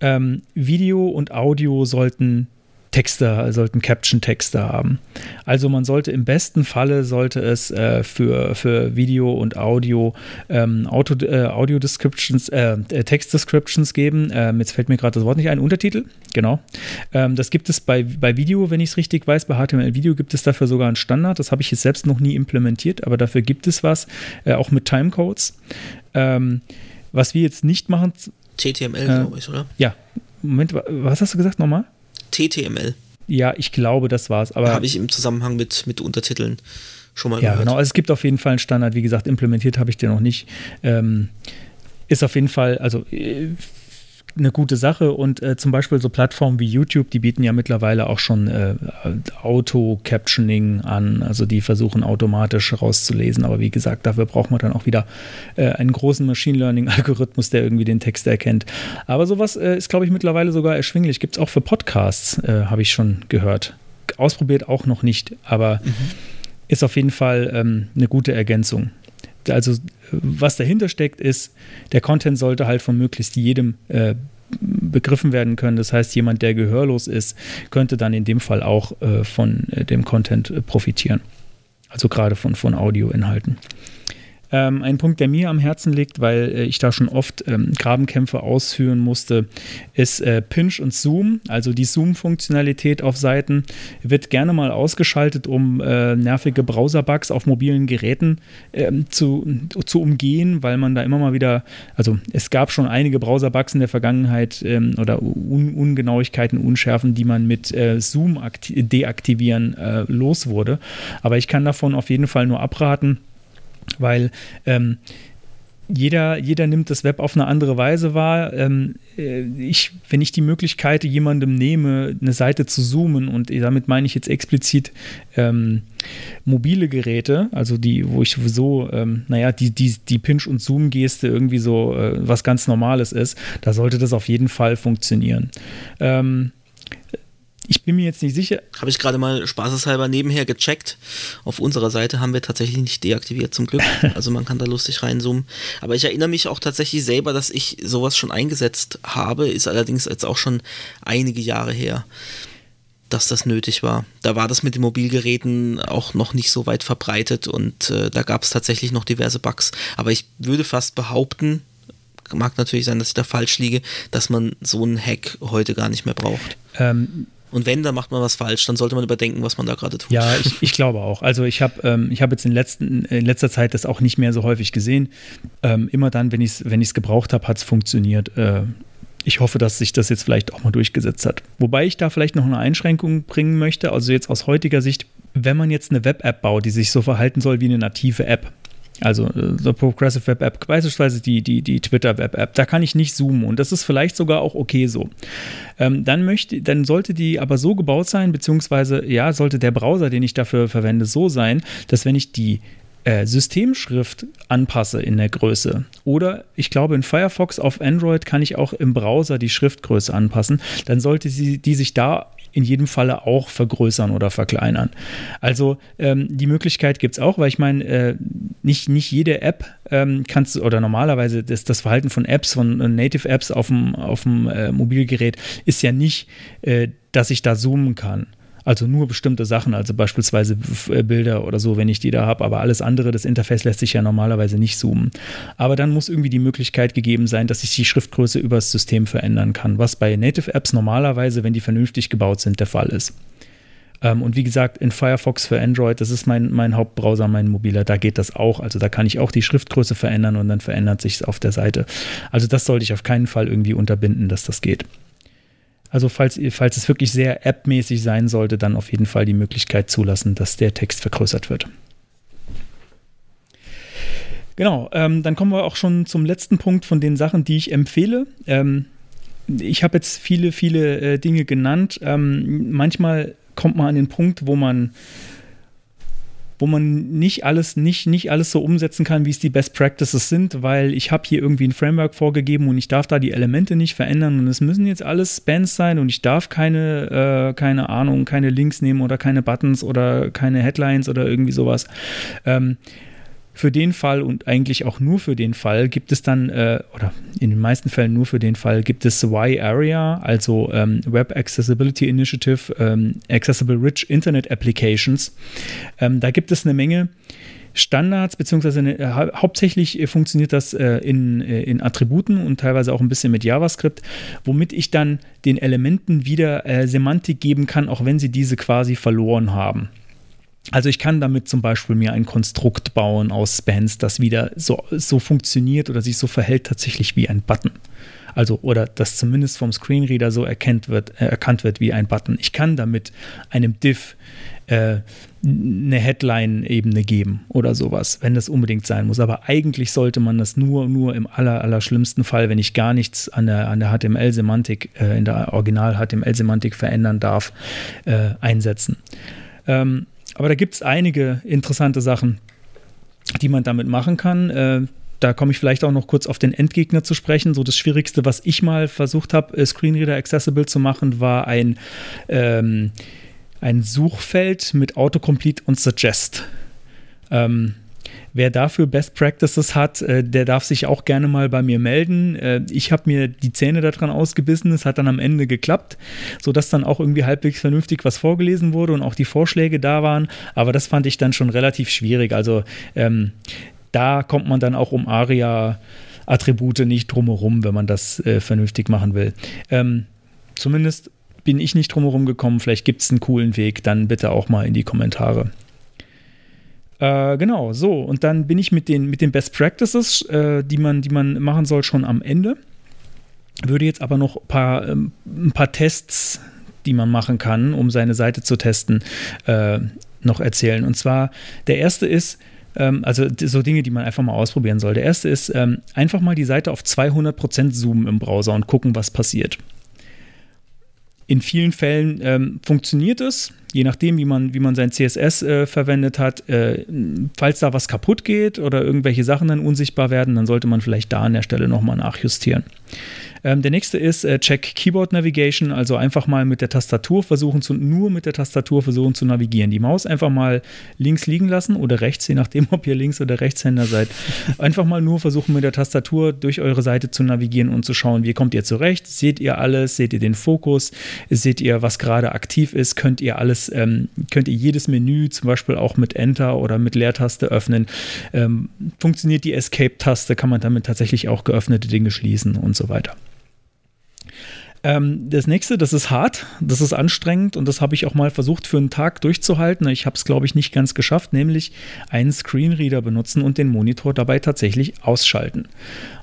Speaker 2: Ähm, Video und Audio sollten Texte, sollten Caption-Texte haben. Also man sollte im besten Falle sollte es äh, für, für Video und Audio ähm, Auto, äh, Audio Descriptions, äh, äh Text Descriptions geben. Ähm, jetzt fällt mir gerade das Wort nicht ein. Untertitel, genau. Ähm, das gibt es bei, bei Video, wenn ich es richtig weiß. Bei HTML Video gibt es dafür sogar einen Standard. Das habe ich jetzt selbst noch nie implementiert, aber dafür gibt es was, äh, auch mit Timecodes. Ähm, was wir jetzt nicht machen.
Speaker 3: TTML, glaube ich, oder?
Speaker 2: Ja. Moment, was hast du gesagt nochmal?
Speaker 3: TTML.
Speaker 2: Ja, ich glaube, das war's. Aber
Speaker 3: habe ich im Zusammenhang mit, mit Untertiteln schon mal
Speaker 2: ja,
Speaker 3: gehört.
Speaker 2: genau. Also es gibt auf jeden Fall einen Standard. Wie gesagt, implementiert habe ich den noch nicht. Ähm, ist auf jeden Fall, also äh, eine gute Sache und äh, zum Beispiel so Plattformen wie YouTube, die bieten ja mittlerweile auch schon äh, Auto-Captioning an, also die versuchen automatisch rauszulesen, aber wie gesagt, dafür braucht man dann auch wieder äh, einen großen Machine Learning-Algorithmus, der irgendwie den Text erkennt. Aber sowas äh, ist, glaube ich, mittlerweile sogar erschwinglich. Gibt es auch für Podcasts, äh, habe ich schon gehört. Ausprobiert auch noch nicht, aber mhm. ist auf jeden Fall ähm, eine gute Ergänzung also was dahinter steckt, ist, der Content sollte halt von möglichst jedem äh, begriffen werden können. Das heißt, jemand, der gehörlos ist, könnte dann in dem Fall auch äh, von äh, dem Content äh, profitieren. Also gerade von, von Audioinhalten. Ähm, ein Punkt, der mir am Herzen liegt, weil äh, ich da schon oft ähm, Grabenkämpfe ausführen musste, ist äh, Pinch und Zoom. Also die Zoom-Funktionalität auf Seiten wird gerne mal ausgeschaltet, um äh, nervige Browser-Bugs auf mobilen Geräten ähm, zu, zu umgehen, weil man da immer mal wieder, also es gab schon einige Browser-Bugs in der Vergangenheit ähm, oder Un Ungenauigkeiten, Unschärfen, die man mit äh, Zoom deaktivieren äh, los wurde. Aber ich kann davon auf jeden Fall nur abraten weil ähm, jeder, jeder nimmt das Web auf eine andere Weise wahr. Ähm, äh, ich, wenn ich die Möglichkeit jemandem nehme, eine Seite zu zoomen, und damit meine ich jetzt explizit ähm, mobile Geräte, also die, wo ich sowieso, ähm, naja, die, die, die Pinch- und Zoom-Geste irgendwie so äh, was ganz Normales ist, da sollte das auf jeden Fall funktionieren. Ähm, bin mir jetzt nicht sicher.
Speaker 3: Habe ich gerade mal spaßeshalber nebenher gecheckt. Auf unserer Seite haben wir tatsächlich nicht deaktiviert, zum Glück. *laughs* Also man kann da lustig reinzoomen. Aber ich erinnere mich auch tatsächlich selber, dass ich sowas schon eingesetzt habe. Ist allerdings jetzt auch schon einige Jahre her, dass das nötig war. Da war das mit den Mobilgeräten auch noch nicht so weit verbreitet und äh, da gab es tatsächlich noch diverse Bugs. Aber ich würde fast behaupten, mag natürlich sein, dass ich da falsch liege, dass man so einen Hack heute gar nicht mehr braucht.
Speaker 2: Ähm,
Speaker 3: und wenn, dann macht man was falsch, dann sollte man überdenken, was man da gerade tut.
Speaker 2: Ja, ich, ich, glaube auch. Also ich habe ähm, hab jetzt in, letzten, in letzter Zeit das auch nicht mehr so häufig gesehen. Ähm, immer dann, wenn ich es wenn gebraucht habe, hat es funktioniert. Äh, ich hoffe, dass sich das jetzt vielleicht auch mal durchgesetzt hat. Wobei ich da vielleicht noch eine Einschränkung bringen möchte. Also jetzt aus heutiger Sicht, wenn man jetzt eine Web-App baut, die sich so verhalten soll wie eine native App, also äh, so Progressive Web App, beispielsweise die, die, die Twitter Web App, da kann ich nicht zoomen und das ist vielleicht sogar auch okay so. Ähm, dann möchte, dann sollte die aber so gebaut sein, beziehungsweise ja, sollte der Browser, den ich dafür verwende, so sein, dass wenn ich die äh, Systemschrift anpasse in der Größe. Oder ich glaube, in Firefox auf Android kann ich auch im Browser die Schriftgröße anpassen. Dann sollte sie, die sich da in jedem Falle auch vergrößern oder verkleinern. Also ähm, die Möglichkeit gibt es auch, weil ich meine, äh, nicht, nicht jede App ähm, kannst du, oder normalerweise das, das Verhalten von Apps, von äh, Native Apps auf dem, äh, Mobilgerät ist ja nicht, äh, dass ich da zoomen kann. Also nur bestimmte Sachen, also beispielsweise äh, Bilder oder so, wenn ich die da habe, aber alles andere, das Interface lässt sich ja normalerweise nicht zoomen. Aber dann muss irgendwie die Möglichkeit gegeben sein, dass ich die Schriftgröße über das System verändern kann, was bei Native Apps normalerweise, wenn die vernünftig gebaut sind, der Fall ist. Ähm, und wie gesagt, in Firefox für Android, das ist mein, mein Hauptbrowser, mein mobiler, da geht das auch. Also da kann ich auch die Schriftgröße verändern und dann verändert sich es auf der Seite. Also das sollte ich auf keinen Fall irgendwie unterbinden, dass das geht. Also falls, falls es wirklich sehr appmäßig sein sollte, dann auf jeden Fall die Möglichkeit zulassen, dass der Text vergrößert wird. Genau, ähm, dann kommen wir auch schon zum letzten Punkt von den Sachen, die ich empfehle. Ähm, ich habe jetzt viele, viele äh, Dinge genannt. Ähm, manchmal kommt man an den Punkt, wo man wo man nicht alles, nicht, nicht alles so umsetzen kann, wie es die Best Practices sind, weil ich habe hier irgendwie ein Framework vorgegeben und ich darf da die Elemente nicht verändern und es müssen jetzt alles Spans sein und ich darf keine, äh, keine Ahnung, keine Links nehmen oder keine Buttons oder keine Headlines oder irgendwie sowas. Ähm, für den Fall und eigentlich auch nur für den Fall gibt es dann, äh, oder in den meisten Fällen nur für den Fall, gibt es Y-Area, also ähm, Web Accessibility Initiative, ähm, Accessible Rich Internet Applications. Ähm, da gibt es eine Menge Standards, beziehungsweise eine, äh, hauptsächlich äh, funktioniert das äh, in, äh, in Attributen und teilweise auch ein bisschen mit JavaScript, womit ich dann den Elementen wieder äh, Semantik geben kann, auch wenn sie diese quasi verloren haben. Also ich kann damit zum Beispiel mir ein Konstrukt bauen aus Spans, das wieder so, so funktioniert oder sich so verhält tatsächlich wie ein Button. Also oder das zumindest vom Screenreader so erkennt wird, äh, erkannt wird wie ein Button. Ich kann damit einem Div äh, eine Headline-Ebene geben oder sowas, wenn das unbedingt sein muss. Aber eigentlich sollte man das nur, nur im aller, aller schlimmsten Fall, wenn ich gar nichts an der, an der HTML-Semantik, äh, in der Original-HTML-Semantik verändern darf, äh, einsetzen. Ähm, aber da gibt es einige interessante Sachen, die man damit machen kann. Äh, da komme ich vielleicht auch noch kurz auf den Endgegner zu sprechen. So das Schwierigste, was ich mal versucht habe, äh, Screenreader accessible zu machen, war ein, ähm, ein Suchfeld mit Autocomplete und Suggest. Ähm, Wer dafür Best Practices hat, äh, der darf sich auch gerne mal bei mir melden. Äh, ich habe mir die Zähne daran ausgebissen, es hat dann am Ende geklappt, sodass dann auch irgendwie halbwegs vernünftig was vorgelesen wurde und auch die Vorschläge da waren. Aber das fand ich dann schon relativ schwierig. Also ähm, da kommt man dann auch um ARIA. Attribute nicht drumherum, wenn man das äh, vernünftig machen will. Ähm, zumindest bin ich nicht drumherum gekommen. Vielleicht gibt es einen coolen Weg. Dann bitte auch mal in die Kommentare. Äh, genau, so. Und dann bin ich mit den, mit den Best Practices, äh, die, man, die man machen soll, schon am Ende. Würde jetzt aber noch ein paar, ähm, ein paar Tests, die man machen kann, um seine Seite zu testen, äh, noch erzählen. Und zwar, der erste ist, ähm, also so Dinge, die man einfach mal ausprobieren soll. Der erste ist, ähm, einfach mal die Seite auf 200% zoomen im Browser und gucken, was passiert. In vielen Fällen ähm, funktioniert es, je nachdem, wie man, wie man sein CSS äh, verwendet hat. Äh, falls da was kaputt geht oder irgendwelche Sachen dann unsichtbar werden, dann sollte man vielleicht da an der Stelle nochmal nachjustieren. Ähm, der nächste ist äh, Check Keyboard Navigation, also einfach mal mit der Tastatur versuchen zu, nur mit der Tastatur versuchen zu navigieren. Die Maus einfach mal links liegen lassen oder rechts, je nachdem, ob ihr Links- oder Rechtshänder seid. *laughs* Einfach mal nur versuchen mit der Tastatur durch eure Seite zu navigieren und zu schauen, wie kommt ihr zurecht? Seht ihr alles? Seht ihr den Fokus? Seht ihr, was gerade aktiv ist? Könnt ihr alles, ähm, könnt ihr jedes Menü zum Beispiel auch mit Enter oder mit Leertaste öffnen? Ähm, funktioniert die Escape-Taste? Kann man damit tatsächlich auch geöffnete Dinge schließen und so weiter? Ähm, das nächste, das ist hart, das ist anstrengend und das habe ich auch mal versucht für einen Tag durchzuhalten. Ich habe es, glaube ich, nicht ganz geschafft, nämlich einen Screenreader benutzen und den Monitor dabei tatsächlich ausschalten.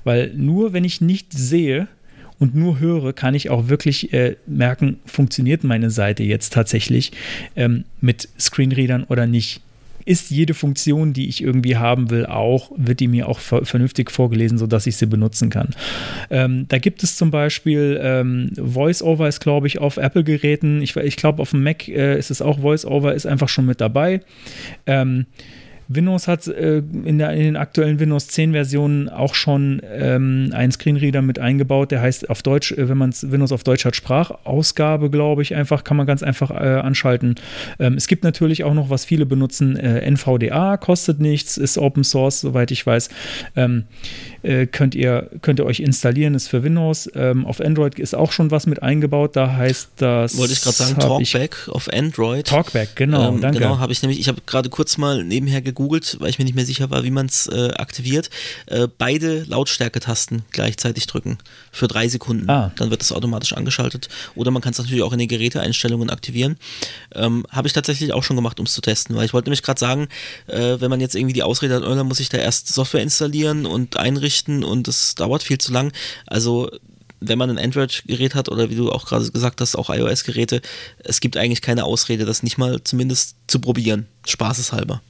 Speaker 2: Weil nur wenn ich nicht sehe, und nur höre, kann ich auch wirklich äh, merken, funktioniert meine Seite jetzt tatsächlich ähm, mit Screenreadern oder nicht ist jede Funktion, die ich irgendwie haben will, auch, wird die mir auch vernünftig vorgelesen, sodass ich sie benutzen kann. Ähm, da gibt es zum Beispiel ähm, VoiceOver ist, glaube ich, auf Apple-Geräten. Ich, ich glaube, auf dem Mac äh, ist es auch VoiceOver, ist einfach schon mit dabei. Ähm, Windows hat äh, in, der, in, den aktuellen Windows 10 Versionen auch schon ähm, einen Screenreader mit eingebaut, der heißt auf Deutsch, äh, wenn man Windows auf Deutsch hat, Sprachausgabe, glaube ich, einfach, kann man ganz einfach äh, anschalten. Ähm, es gibt natürlich auch noch, was viele benutzen, äh, NVDA, kostet nichts, ist Open Source, soweit ich weiß. Ähm, äh, könnt, ihr, könnt ihr euch installieren, ist für Windows. Ähm, auf Android ist auch schon was mit eingebaut, da heißt das.
Speaker 3: Wollte ich gerade sagen, Talkback auf Android.
Speaker 2: Talkback, genau,
Speaker 3: ähm, danke. Genau, habe ich nämlich, ich habe gerade kurz mal nebenher gegoogelt, weil ich mir nicht mehr sicher war, wie man es äh, aktiviert. Äh, beide Lautstärke-Tasten gleichzeitig drücken für drei Sekunden.
Speaker 2: Ah.
Speaker 3: Dann wird es automatisch angeschaltet. Oder man kann es natürlich auch in den Geräteeinstellungen aktivieren. Ähm, Habe ich tatsächlich auch schon gemacht, um es zu testen, weil ich wollte nämlich gerade sagen, äh, wenn man jetzt irgendwie die Ausrede hat, oh, dann muss ich da erst Software installieren und einrichten und das dauert viel zu lang. Also wenn man ein Android-Gerät hat oder wie du auch gerade gesagt hast, auch iOS-Geräte, es gibt eigentlich keine Ausrede, das nicht mal zumindest zu probieren. Spaßeshalber.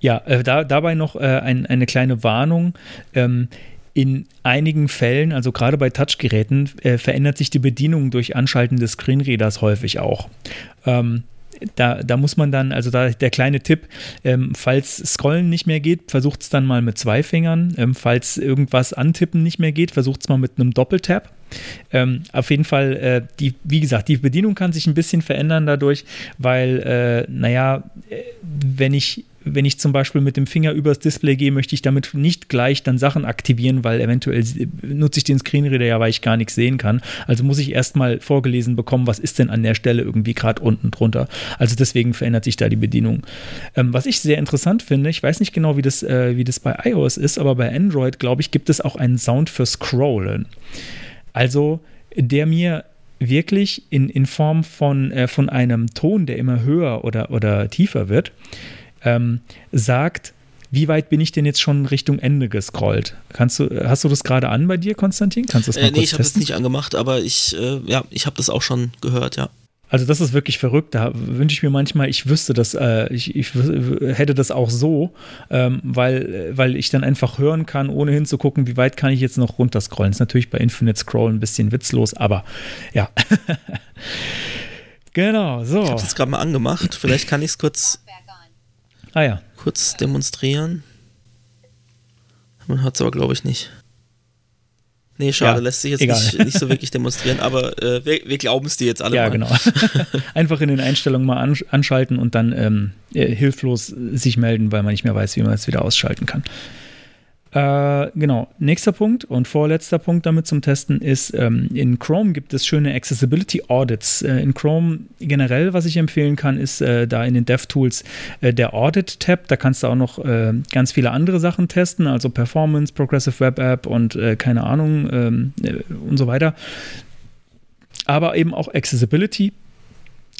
Speaker 2: Ja, äh, da, dabei noch äh, ein, eine kleine Warnung. Ähm, in einigen Fällen, also gerade bei Touchgeräten, äh, verändert sich die Bedienung durch Anschalten des Screenreaders häufig auch. Ähm, da, da muss man dann, also da der kleine Tipp, ähm, falls Scrollen nicht mehr geht, versucht es dann mal mit zwei Fingern. Ähm, falls irgendwas antippen nicht mehr geht, versucht es mal mit einem Doppeltap. Ähm, auf jeden Fall, äh, die, wie gesagt, die Bedienung kann sich ein bisschen verändern dadurch, weil, äh, naja, äh, wenn ich wenn ich zum Beispiel mit dem Finger übers Display gehe, möchte ich damit nicht gleich dann Sachen aktivieren, weil eventuell nutze ich den Screenreader ja, weil ich gar nichts sehen kann. Also muss ich erstmal vorgelesen bekommen, was ist denn an der Stelle irgendwie gerade unten drunter. Also deswegen verändert sich da die Bedienung. Ähm, was ich sehr interessant finde, ich weiß nicht genau, wie das, äh, wie das bei iOS ist, aber bei Android, glaube ich, gibt es auch einen Sound für Scrollen. Also der mir wirklich in, in Form von, äh, von einem Ton, der immer höher oder, oder tiefer wird, ähm, sagt, wie weit bin ich denn jetzt schon Richtung Ende gescrollt? Kannst du, hast du das gerade an bei dir, Konstantin? Kannst du das mal
Speaker 3: äh, nee,
Speaker 2: kurz
Speaker 3: ich habe das
Speaker 2: testen?
Speaker 3: nicht angemacht, aber ich, äh, ja, ich habe das auch schon gehört, ja.
Speaker 2: Also das ist wirklich verrückt. Da wünsche ich mir manchmal, ich wüsste das, äh, ich, ich hätte das auch so, ähm, weil, äh, weil ich dann einfach hören kann, ohne hinzugucken, wie weit kann ich jetzt noch runterscrollen. Ist natürlich bei Infinite Scroll ein bisschen witzlos, aber ja. *laughs* genau, so.
Speaker 3: Ich habe es gerade mal angemacht. Vielleicht kann ich es kurz,
Speaker 2: Ah ja.
Speaker 3: kurz demonstrieren. Man hat es aber, glaube ich, nicht. Nee, schade,
Speaker 2: Ja,
Speaker 3: lässt sich jetzt nicht, nicht so wirklich demonstrieren, aber äh, wir, wir glauben es dir jetzt alle
Speaker 2: Ja,
Speaker 3: mal.
Speaker 2: genau. *laughs* Einfach in den Einstellungen mal ansch- anschalten und dann ähm, äh, hilflos sich melden, weil man nicht mehr weiß, wie man es wieder ausschalten kann. Äh, genau, nächster Punkt und vorletzter Punkt damit zum Testen ist, ähm, in Chrome gibt es schöne Accessibility Audits. Äh, in Chrome generell, was ich empfehlen kann, ist äh, da in den DevTools äh, der Audit-Tab. Da kannst du auch noch äh, ganz viele andere Sachen testen, also Performance, Progressive Web App und keine Ahnung ähm, äh, und so weiter. Aber eben auch Accessibility.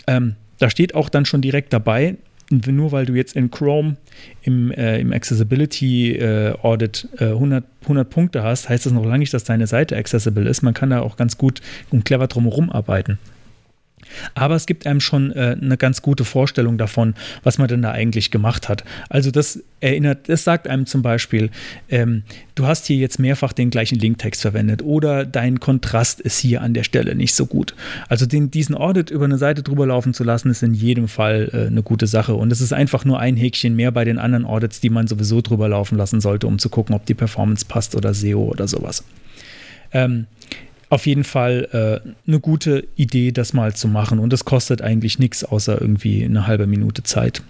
Speaker 2: Ähm, da steht auch dann schon direkt dabei, nur weil du jetzt in Chrome im, äh, im Accessibility äh, Audit äh, 100, 100 Punkte hast, heißt das noch lange nicht, dass deine Seite accessible ist. Man kann da auch ganz gut und clever drumherum arbeiten. Aber es gibt einem schon äh, eine ganz gute Vorstellung davon, was man denn da eigentlich gemacht hat. Also das erinnert, das sagt einem zum Beispiel, ähm, du hast hier jetzt mehrfach den gleichen Linktext verwendet oder dein Kontrast ist hier an der Stelle nicht so gut. Also den, diesen Audit über eine Seite drüber laufen zu lassen, ist in jedem Fall äh, eine gute Sache. Und es ist einfach nur ein Häkchen mehr bei den anderen Audits, die man sowieso drüber laufen lassen sollte, um zu gucken, ob die Performance passt oder SEO oder sowas. Ähm, auf jeden Fall äh, eine gute Idee, das mal zu machen. Und es kostet eigentlich nichts, außer irgendwie eine halbe Minute Zeit.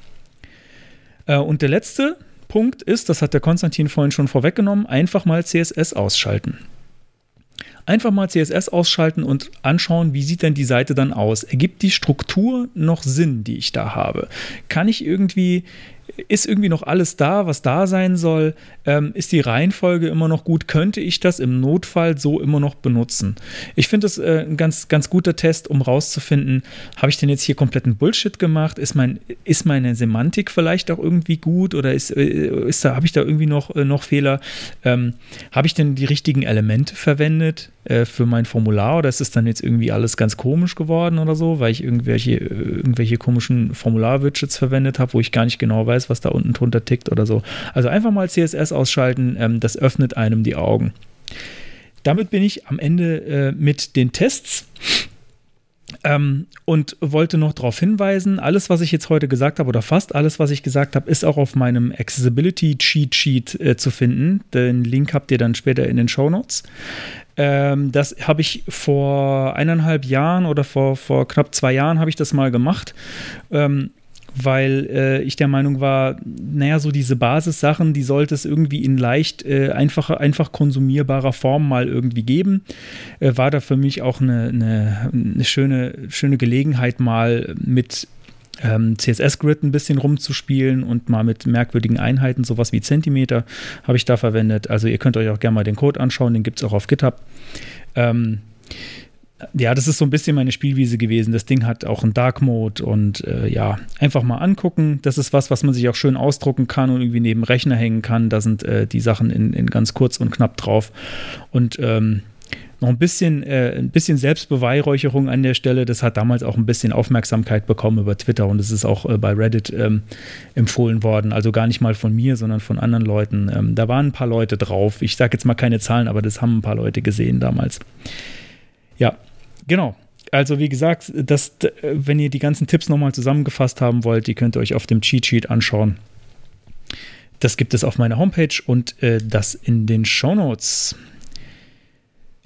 Speaker 2: Äh, und der letzte Punkt ist, das hat der Konstantin vorhin schon vorweggenommen, einfach mal CSS ausschalten. Einfach mal CSS ausschalten und anschauen, wie sieht denn die Seite dann aus? Ergibt die Struktur noch Sinn, die ich da habe? Kann ich irgendwie, ist irgendwie noch alles da, was da sein soll? Ähm, ist die Reihenfolge immer noch gut? Könnte ich das im Notfall so immer noch benutzen? Ich finde das äh, ein ganz, ganz guter Test, um rauszufinden, habe ich denn jetzt hier kompletten Bullshit gemacht? Ist, mein, ist meine Semantik vielleicht auch irgendwie gut oder ist, äh, ist da, habe ich da irgendwie noch, äh, noch Fehler? Ähm, habe ich denn die richtigen Elemente verwendet äh, für mein Formular oder ist es dann jetzt irgendwie alles ganz komisch geworden oder so, weil ich irgendwelche, äh, irgendwelche komischen Formular-Widgets verwendet habe, wo ich gar nicht genau weiß, was da unten drunter tickt oder so. Also einfach mal CSS ausschalten, ähm, das öffnet einem die Augen. Damit bin ich am Ende äh, mit den Tests. Ähm, und wollte noch darauf hinweisen, alles, was ich jetzt heute gesagt habe, oder fast alles, was ich gesagt habe, ist auch auf meinem Accessibility Cheat Sheet äh, zu finden. Den Link habt ihr dann später in den Show Notes. Ähm, das habe ich vor eineinhalb Jahren oder vor, vor knapp zwei Jahren habe ich das mal gemacht. Ähm, weil äh, ich der Meinung war, naja, so diese Basissachen, die sollte es irgendwie in leicht äh, einfacher, einfach konsumierbarer Form mal irgendwie geben. Äh, war da für mich auch eine, eine, eine schöne, schöne Gelegenheit, mal mit ähm, CSS-Grid ein bisschen rumzuspielen und mal mit merkwürdigen Einheiten, sowas wie Zentimeter, habe ich da verwendet. Also ihr könnt euch auch gerne mal den Code anschauen, den gibt es auch auf GitHub. Ähm, ja, das ist so ein bisschen meine Spielwiese gewesen. Das Ding hat auch einen Dark Mode und äh, ja, einfach mal angucken. Das ist was, was man sich auch schön ausdrucken kann und irgendwie neben Rechner hängen kann. Da sind äh, die Sachen in, in, ganz kurz und knapp drauf. Und ähm, noch ein bisschen, äh, ein bisschen Selbstbeweihräucherung an der Stelle. Das hat damals auch ein bisschen Aufmerksamkeit bekommen über Twitter und es ist auch äh, bei Reddit ähm, empfohlen worden. Also gar nicht mal von mir, sondern von anderen Leuten. Ähm, da waren ein paar Leute drauf. Ich sage jetzt mal keine Zahlen, aber das haben ein paar Leute gesehen damals. Ja, genau. Also wie gesagt, das, wenn ihr die ganzen Tipps nochmal zusammengefasst haben wollt, die könnt ihr euch auf dem Cheat Sheet anschauen. Das gibt es auf meiner Homepage und äh, das in den Show Notes.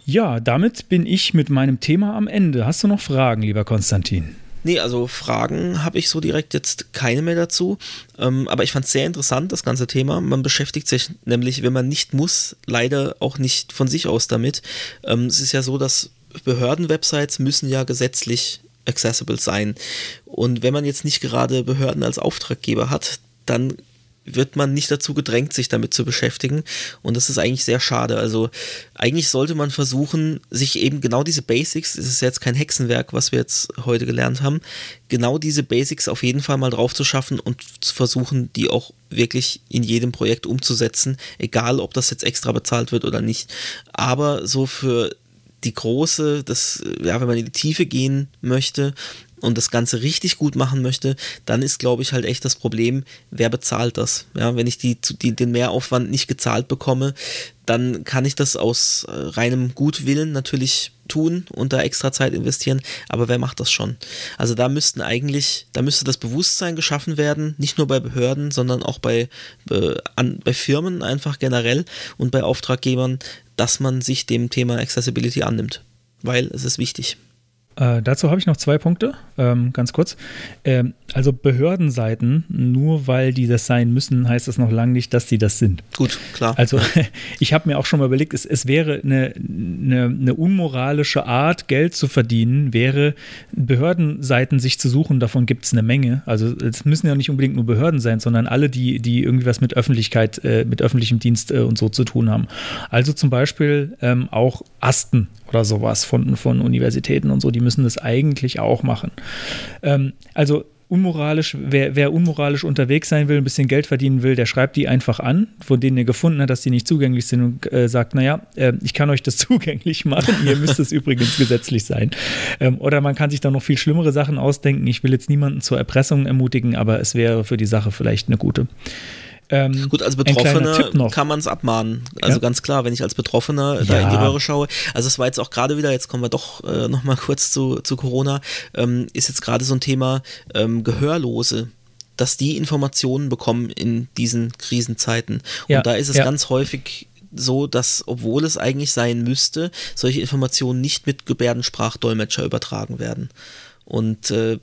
Speaker 2: Ja, damit bin ich mit meinem Thema am Ende. Hast du noch Fragen, lieber Konstantin?
Speaker 3: Nee, also Fragen habe ich so direkt jetzt keine mehr dazu. Ähm, aber ich fand es sehr interessant, das ganze Thema. Man beschäftigt sich nämlich, wenn man nicht muss, leider auch nicht von sich aus damit. Ähm, es ist ja so, dass Behördenwebsites müssen ja gesetzlich accessible sein. Und wenn man jetzt nicht gerade Behörden als Auftraggeber hat, dann wird man nicht dazu gedrängt, sich damit zu beschäftigen. Und das ist eigentlich sehr schade. Also eigentlich sollte man versuchen, sich eben genau diese Basics, es ist jetzt kein Hexenwerk, was wir jetzt heute gelernt haben, genau diese Basics auf jeden Fall mal drauf zu schaffen und zu versuchen, die auch wirklich in jedem Projekt umzusetzen, egal ob das jetzt extra bezahlt wird oder nicht. Aber so für die große, das, ja, wenn man in die Tiefe gehen möchte, und das Ganze richtig gut machen möchte, dann ist, glaube ich, halt echt das Problem, wer bezahlt das? Ja, wenn ich die, die, den Mehraufwand nicht gezahlt bekomme, dann kann ich das aus äh, reinem Gutwillen natürlich tun und da extra Zeit investieren, aber wer macht das schon? Also da müssten eigentlich, da müsste das Bewusstsein geschaffen werden, nicht nur bei Behörden, sondern auch bei, äh, an, bei Firmen einfach generell und bei Auftraggebern, dass man sich dem Thema Accessibility annimmt, weil es ist wichtig.
Speaker 2: Äh, dazu habe ich noch zwei Punkte, ähm, ganz kurz. Ähm, also Behördenseiten, nur weil die das sein müssen, heißt das noch lange nicht, dass die das sind.
Speaker 3: Gut, klar.
Speaker 2: Also *laughs* ich habe mir auch schon mal überlegt, es, es wäre eine, eine, eine, unmoralische Art, Geld zu verdienen, wäre Behördenseiten sich zu suchen, davon gibt es eine Menge. Also es müssen ja nicht unbedingt nur Behörden sein, sondern alle, die, die irgendwie was mit Öffentlichkeit, äh, mit öffentlichem Dienst äh, und so zu tun haben. Also zum Beispiel ähm, auch Asten oder sowas von, von Universitäten und so, die müssen das eigentlich auch machen. Ähm, also unmoralisch, wer, wer, unmoralisch unterwegs sein will, ein bisschen Geld verdienen will, der schreibt die einfach an, von denen er gefunden hat, dass die nicht zugänglich sind und äh, sagt, naja, äh, ich kann euch das *laughs* zugänglich machen, ihr müsst es übrigens gesetzlich sein. Ähm, oder man kann sich da noch viel schlimmere Sachen ausdenken. Ich will jetzt niemanden zur Erpressung ermutigen, aber es wäre für die Sache vielleicht eine gute.
Speaker 3: Ähm, Gut, als Betroffener kann man es abmahnen. Also ja. ganz klar, wenn ich als Betroffener da in die Röhre schaue. Also es war jetzt auch gerade wieder, jetzt kommen wir doch äh, nochmal kurz zu, zu Corona, ähm, ist jetzt gerade so ein Thema ähm, Gehörlose dass die Informationen bekommen in diesen Krisenzeiten. Ja. Und da ist es ja. ganz häufig so, dass, obwohl es eigentlich sein müsste, solche Informationen nicht mit Gebärdensprachdolmetscher übertragen werden. Und äh,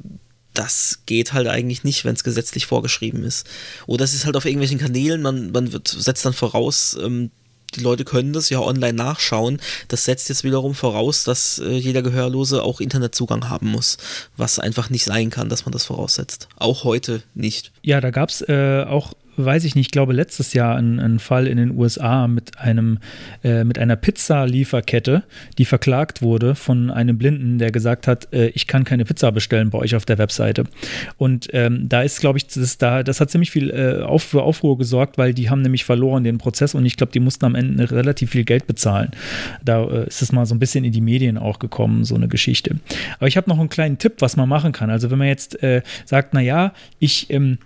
Speaker 3: das geht halt eigentlich nicht, wenn es gesetzlich vorgeschrieben ist. Oder es ist halt auf irgendwelchen Kanälen, man, man wird, setzt dann voraus, ähm, die Leute können das ja online nachschauen. Das setzt jetzt wiederum voraus, dass äh, jeder Gehörlose auch Internetzugang haben muss, was einfach nicht sein kann, dass man das voraussetzt. Auch heute nicht.
Speaker 2: Ja, da gab es äh, auch weiß ich nicht, ich glaube letztes Jahr ein, ein Fall in den USA mit einem äh, mit einer Pizza-Lieferkette, die verklagt wurde von einem Blinden, der gesagt hat, äh, ich kann keine Pizza bestellen bei euch auf der Webseite. Und ähm, da ist, glaube ich, das, da, das hat ziemlich viel äh, auf, für Aufruhr gesorgt, weil die haben nämlich verloren den Prozess und ich glaube, die mussten am Ende relativ viel Geld bezahlen. Da äh, ist es mal so ein bisschen in die Medien auch gekommen, so eine Geschichte. Aber ich habe noch einen kleinen Tipp, was man machen kann. Also wenn man jetzt äh, sagt, naja, ich ähm,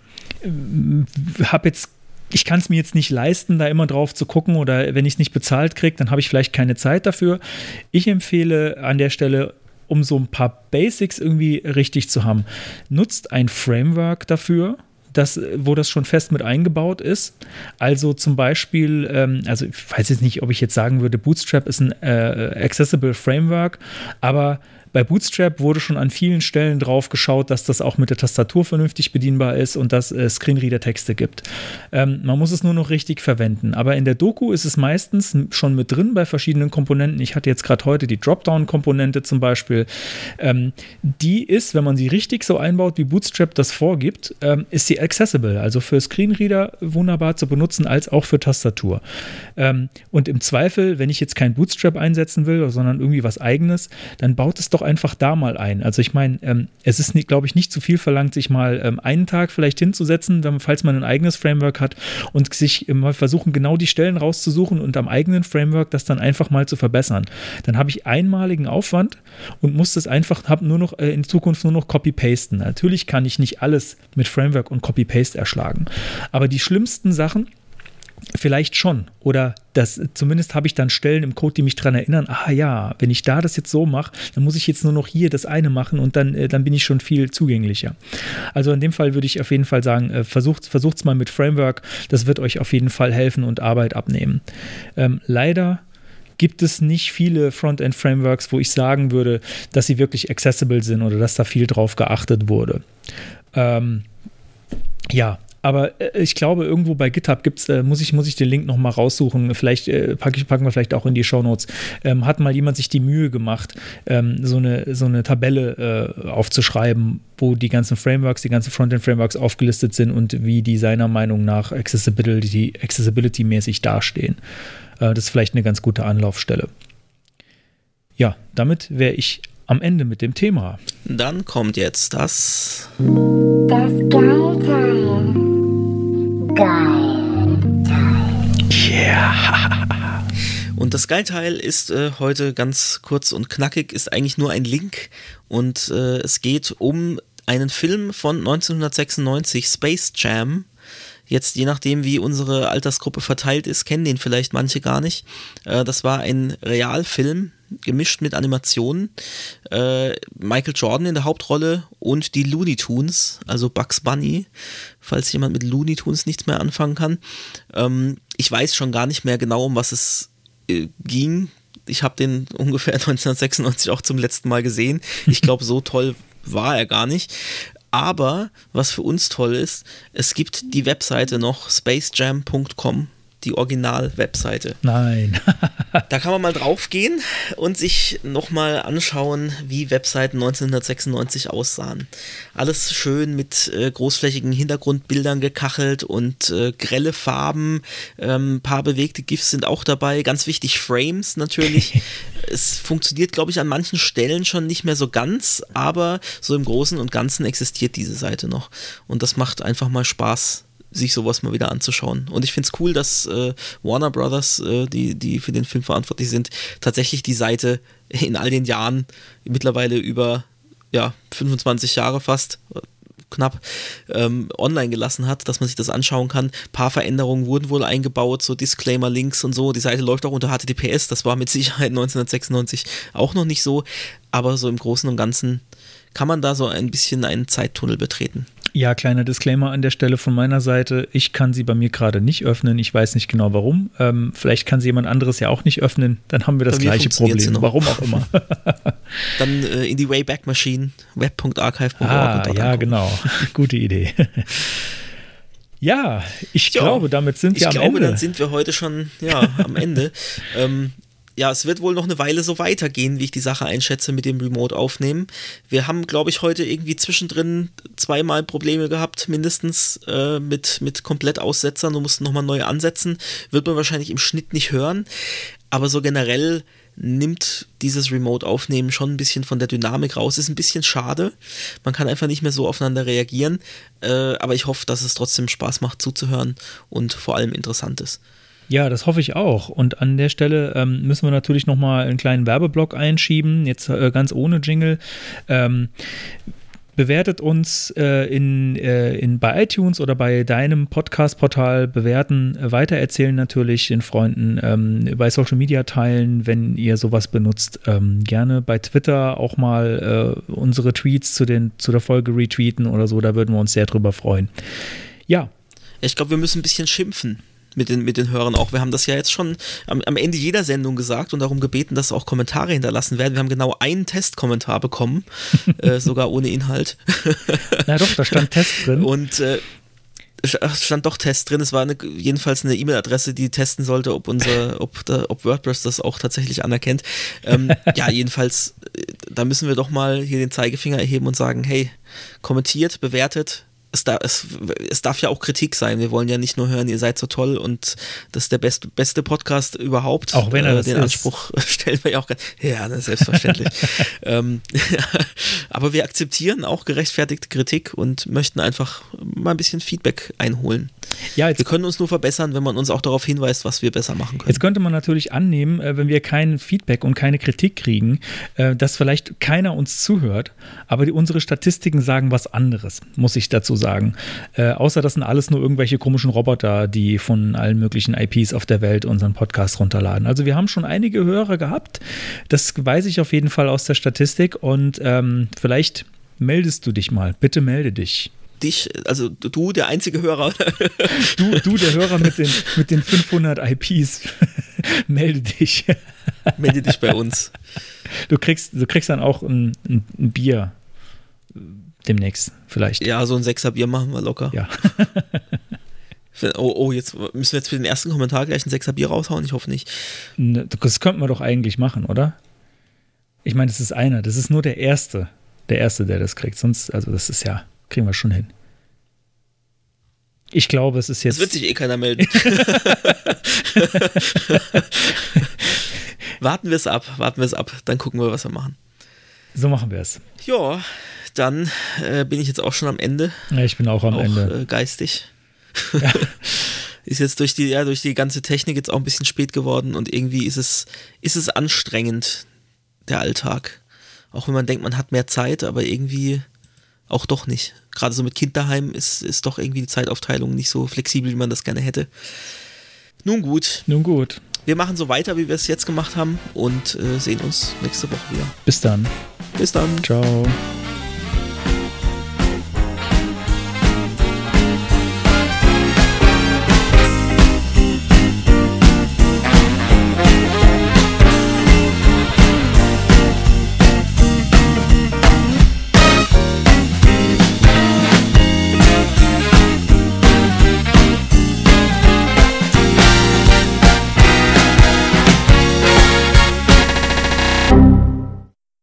Speaker 2: habe jetzt ich kann es mir jetzt nicht leisten, da immer drauf zu gucken oder wenn ich es nicht bezahlt kriege, dann habe ich vielleicht keine Zeit dafür. Ich empfehle an der Stelle, um so ein paar Basics irgendwie richtig zu haben, nutzt ein Framework dafür. Das, wo das schon fest mit eingebaut ist. Also zum Beispiel, ähm, also ich weiß jetzt nicht, ob ich jetzt sagen würde, Bootstrap ist ein äh, Accessible Framework, aber bei Bootstrap wurde schon an vielen Stellen drauf geschaut, dass das auch mit der Tastatur vernünftig bedienbar ist und dass es Screenreader-Texte gibt. Ähm, man muss es nur noch richtig verwenden. Aber in der Doku ist es meistens schon mit drin bei verschiedenen Komponenten. Ich hatte jetzt gerade heute die Dropdown-Komponente zum Beispiel. Ähm, die ist, wenn man sie richtig so einbaut, wie Bootstrap das vorgibt, ähm, ist sie accessible. Also für Screenreader wunderbar zu benutzen, als auch für Tastatur. Ähm, und im Zweifel, wenn ich jetzt kein Bootstrap einsetzen will, sondern irgendwie was eigenes, dann baut es doch einfach da mal ein. Also ich meine, ähm, es ist, glaube ich, nicht zu viel verlangt, sich mal ähm, einen Tag vielleicht hinzusetzen, wenn, falls man ein eigenes Framework hat und sich mal versuchen, genau die Stellen rauszusuchen und am eigenen Framework das dann einfach mal zu verbessern. Dann habe ich einmaligen Aufwand und muss das einfach, habe nur noch äh, in Zukunft nur noch Copy-Pasten. Natürlich kann ich nicht alles mit Framework und Copy-Paste erschlagen. Aber die schlimmsten Sachen, Vielleicht schon. Oder das, zumindest habe ich dann Stellen im Code, die mich daran erinnern, ah ja, wenn ich da das jetzt so mache, dann muss ich jetzt nur noch hier das eine machen und dann, äh, dann bin ich schon viel zugänglicher. Also in dem Fall würde ich auf jeden Fall sagen, äh, versucht es mal mit Framework, das wird euch auf jeden Fall helfen und Arbeit abnehmen. Ähm, leider gibt es nicht viele Frontend-Frameworks, wo ich sagen würde, dass sie wirklich accessible sind oder dass da viel drauf geachtet wurde. Ähm, ja, aber äh, ich glaube, irgendwo bei GitHub gibt's, äh, muss, ich, muss ich den Link nochmal raussuchen. Vielleicht äh, pack ich, packen wir vielleicht auch in die Shownotes. Ähm, hat mal jemand sich die Mühe gemacht, ähm, so, eine, so eine Tabelle äh, aufzuschreiben, wo die ganzen Frameworks, die ganzen Frontend-Frameworks aufgelistet sind und wie die seiner Meinung nach Accessibility, Accessibility-mäßig dastehen. Äh, das ist vielleicht eine ganz gute Anlaufstelle. Ja, damit wäre ich am Ende mit dem Thema.
Speaker 3: Dann kommt jetzt das.
Speaker 6: Das Geilteil.
Speaker 2: Yeah. *laughs*
Speaker 3: Und das Geilteil ist äh, heute ganz kurz und knackig, ist eigentlich nur ein Link und äh, es geht um einen Film von 1996, Space Jam. Jetzt, je nachdem, wie unsere Altersgruppe verteilt ist, kennen den vielleicht manche gar nicht. Äh, das war ein Realfilm, gemischt mit Animationen. Äh, Michael Jordan in der Hauptrolle und die Looney Tunes, also Bugs Bunny, falls jemand mit Looney Tunes nichts mehr anfangen kann. Ähm, ich weiß schon gar nicht mehr genau, um was es äh, ging. Ich habe den *laughs* ungefähr 1996 auch zum letzten Mal gesehen. Ich glaube, so toll war er gar nicht. Aber was für uns toll ist, es gibt die Webseite noch spacejam.com die Original-Webseite.
Speaker 2: Nein. *laughs*
Speaker 3: da kann man mal drauf gehen und sich nochmal anschauen, wie Webseiten 1996 aussahen. Alles schön mit äh, großflächigen Hintergrundbildern gekachelt und äh, grelle Farben. Ein ähm, paar bewegte GIFs sind auch dabei. Ganz wichtig, Frames natürlich. *laughs* es funktioniert, glaube ich, an manchen Stellen schon nicht mehr so ganz, aber so im Großen und Ganzen existiert diese Seite noch. Und das macht einfach mal Spaß, sich sowas mal wieder anzuschauen. Und ich finde es cool, dass äh, Warner Brothers, äh, die, die für den Film verantwortlich sind, tatsächlich die Seite in all den Jahren, mittlerweile über ja, 25 Jahre fast, knapp ähm, online gelassen hat, dass man sich das anschauen kann. Ein paar Veränderungen wurden wohl eingebaut, so Disclaimer-Links und so. Die Seite läuft auch unter HTTPS, das war mit Sicherheit *laughs* 1996 auch noch nicht so, aber so im Großen und Ganzen kann man da so ein bisschen einen Zeittunnel betreten.
Speaker 2: Ja, kleiner Disclaimer an der Stelle von meiner Seite. Ich kann sie bei mir gerade nicht öffnen. Ich weiß nicht genau warum. Ähm, vielleicht kann sie jemand anderes ja auch nicht öffnen. Dann haben wir das gleiche Problem. Warum auch immer. *laughs*
Speaker 3: Dann äh, in die Wayback Machine, web.archive.org.
Speaker 2: Ah, ja, genau. *laughs* Gute Idee. Ja, ich ja, glaube, damit sind wir am glaube, Ende. Ich glaube,
Speaker 3: dann sind wir heute schon ja, am Ende. *laughs* ähm, ja, es wird wohl noch eine Weile so weitergehen, wie ich die Sache einschätze mit dem Remote aufnehmen. Wir haben, glaube ich, heute irgendwie zwischendrin zweimal Probleme gehabt, mindestens äh, mit, mit Komplettaussetzern und mussten nochmal neu ansetzen. Wird man wahrscheinlich im Schnitt nicht hören. Aber so generell nimmt dieses Remote-Aufnehmen schon ein bisschen von der Dynamik raus. Ist ein bisschen schade. Man kann einfach nicht mehr so aufeinander reagieren. Äh, aber ich hoffe, dass es trotzdem Spaß macht zuzuhören und vor allem interessant ist.
Speaker 2: Ja, das hoffe ich auch. Und an der Stelle ähm, müssen wir natürlich nochmal einen kleinen Werbeblock einschieben, jetzt äh, ganz ohne Jingle. Ähm, bewertet uns äh, in, äh, in, bei iTunes oder bei deinem Podcast-Portal, bewerten, äh, weitererzählen natürlich den Freunden, ähm, bei Social Media teilen, wenn ihr sowas benutzt. Ähm, gerne bei Twitter auch mal äh, unsere Tweets zu, den, zu der Folge retweeten oder so, da würden wir uns sehr drüber freuen. Ja.
Speaker 3: Ich glaube, wir müssen ein bisschen schimpfen mit den, mit den Hörern auch. Wir haben das ja jetzt schon am, am Ende jeder Sendung gesagt und darum gebeten, dass auch Kommentare hinterlassen werden. Wir haben genau einen Testkommentar bekommen, *laughs* äh, sogar ohne Inhalt.
Speaker 2: Na doch, da stand Test drin.
Speaker 3: Und äh, stand doch Test drin. Es war eine, jedenfalls eine E-Mail-Adresse, die testen sollte, ob unser, ob, da, ob WordPress das auch tatsächlich anerkennt. Ähm, *laughs* ja, jedenfalls, äh, da müssen wir doch mal hier den Zeigefinger erheben und sagen, hey, kommentiert, bewertet, es, da, es, es darf ja auch Kritik sein. Wir wollen ja nicht nur hören, ihr seid so toll und das ist der best, beste Podcast überhaupt.
Speaker 2: Auch wenn er
Speaker 3: äh,
Speaker 2: das
Speaker 3: Den
Speaker 2: ist.
Speaker 3: Anspruch *laughs* stellen wir ja auch. Ja, das ist selbstverständlich. *laughs* ähm, *laughs* aber wir akzeptieren auch gerechtfertigte Kritik und möchten einfach mal ein bisschen Feedback einholen.
Speaker 2: Ja, jetzt
Speaker 3: Wir können uns nur verbessern, wenn man uns auch darauf hinweist, was wir besser machen können.
Speaker 2: Jetzt könnte man natürlich annehmen, äh, wenn wir kein Feedback und keine Kritik kriegen, äh, dass vielleicht keiner uns zuhört, aber unsere Statistiken sagen was anderes, muss ich dazu sagen. Äh, außer das sind alles nur irgendwelche komischen Roboter, die von allen möglichen IPs auf der Welt unseren Podcast runterladen. Also wir haben schon einige Hörer gehabt, das weiß ich auf jeden Fall aus der Statistik und ähm, vielleicht meldest du dich mal. Bitte melde dich.
Speaker 3: Dich, also du, der einzige Hörer,
Speaker 2: Du, du der Hörer mit den, *laughs* mit den 500 IPs, *laughs* melde dich.
Speaker 3: melde dich bei uns.
Speaker 2: Du kriegst, du kriegst dann auch ein, ein, ein Bier demnächst, vielleicht.
Speaker 3: Ja, so ein Sechser Bier machen wir locker.
Speaker 2: Ja. *laughs*
Speaker 3: Oh, oh, jetzt müssen wir jetzt für den ersten Kommentar gleich ein Sechser Bier raushauen? Ich hoffe nicht.
Speaker 2: Ne, Das könnten wir doch eigentlich machen, oder? Ich meine, das ist einer, das ist nur der Erste. Der Erste, der das kriegt. Sonst, also das ist ja, kriegen wir schon hin. Ich glaube, es ist
Speaker 3: Es
Speaker 2: jetzt.
Speaker 3: wird sich eh keiner melden. *laughs* warten wir es ab, warten wir es ab, dann gucken wir, was wir machen.
Speaker 2: So machen wir es.
Speaker 3: Ja, dann äh, bin ich jetzt auch schon am Ende,
Speaker 2: Ja, ich bin auch am
Speaker 3: auch
Speaker 2: Ende.
Speaker 3: äh, geistig. *laughs* *laughs* ist jetzt durch die, ja, durch die ganze Technik jetzt auch ein bisschen spät geworden und irgendwie ist es, ist es anstrengend, der Alltag. Auch wenn man denkt, man hat mehr Zeit, aber irgendwie auch doch nicht. Gerade so mit Kind daheim ist, ist doch irgendwie die Zeitaufteilung nicht so flexibel, wie man das gerne hätte. Nun gut,
Speaker 2: Nun gut.
Speaker 3: wir machen so weiter, wie wir es jetzt gemacht haben und äh, sehen uns nächste Woche wieder.
Speaker 2: Bis dann.
Speaker 3: Bis dann.
Speaker 2: Ciao.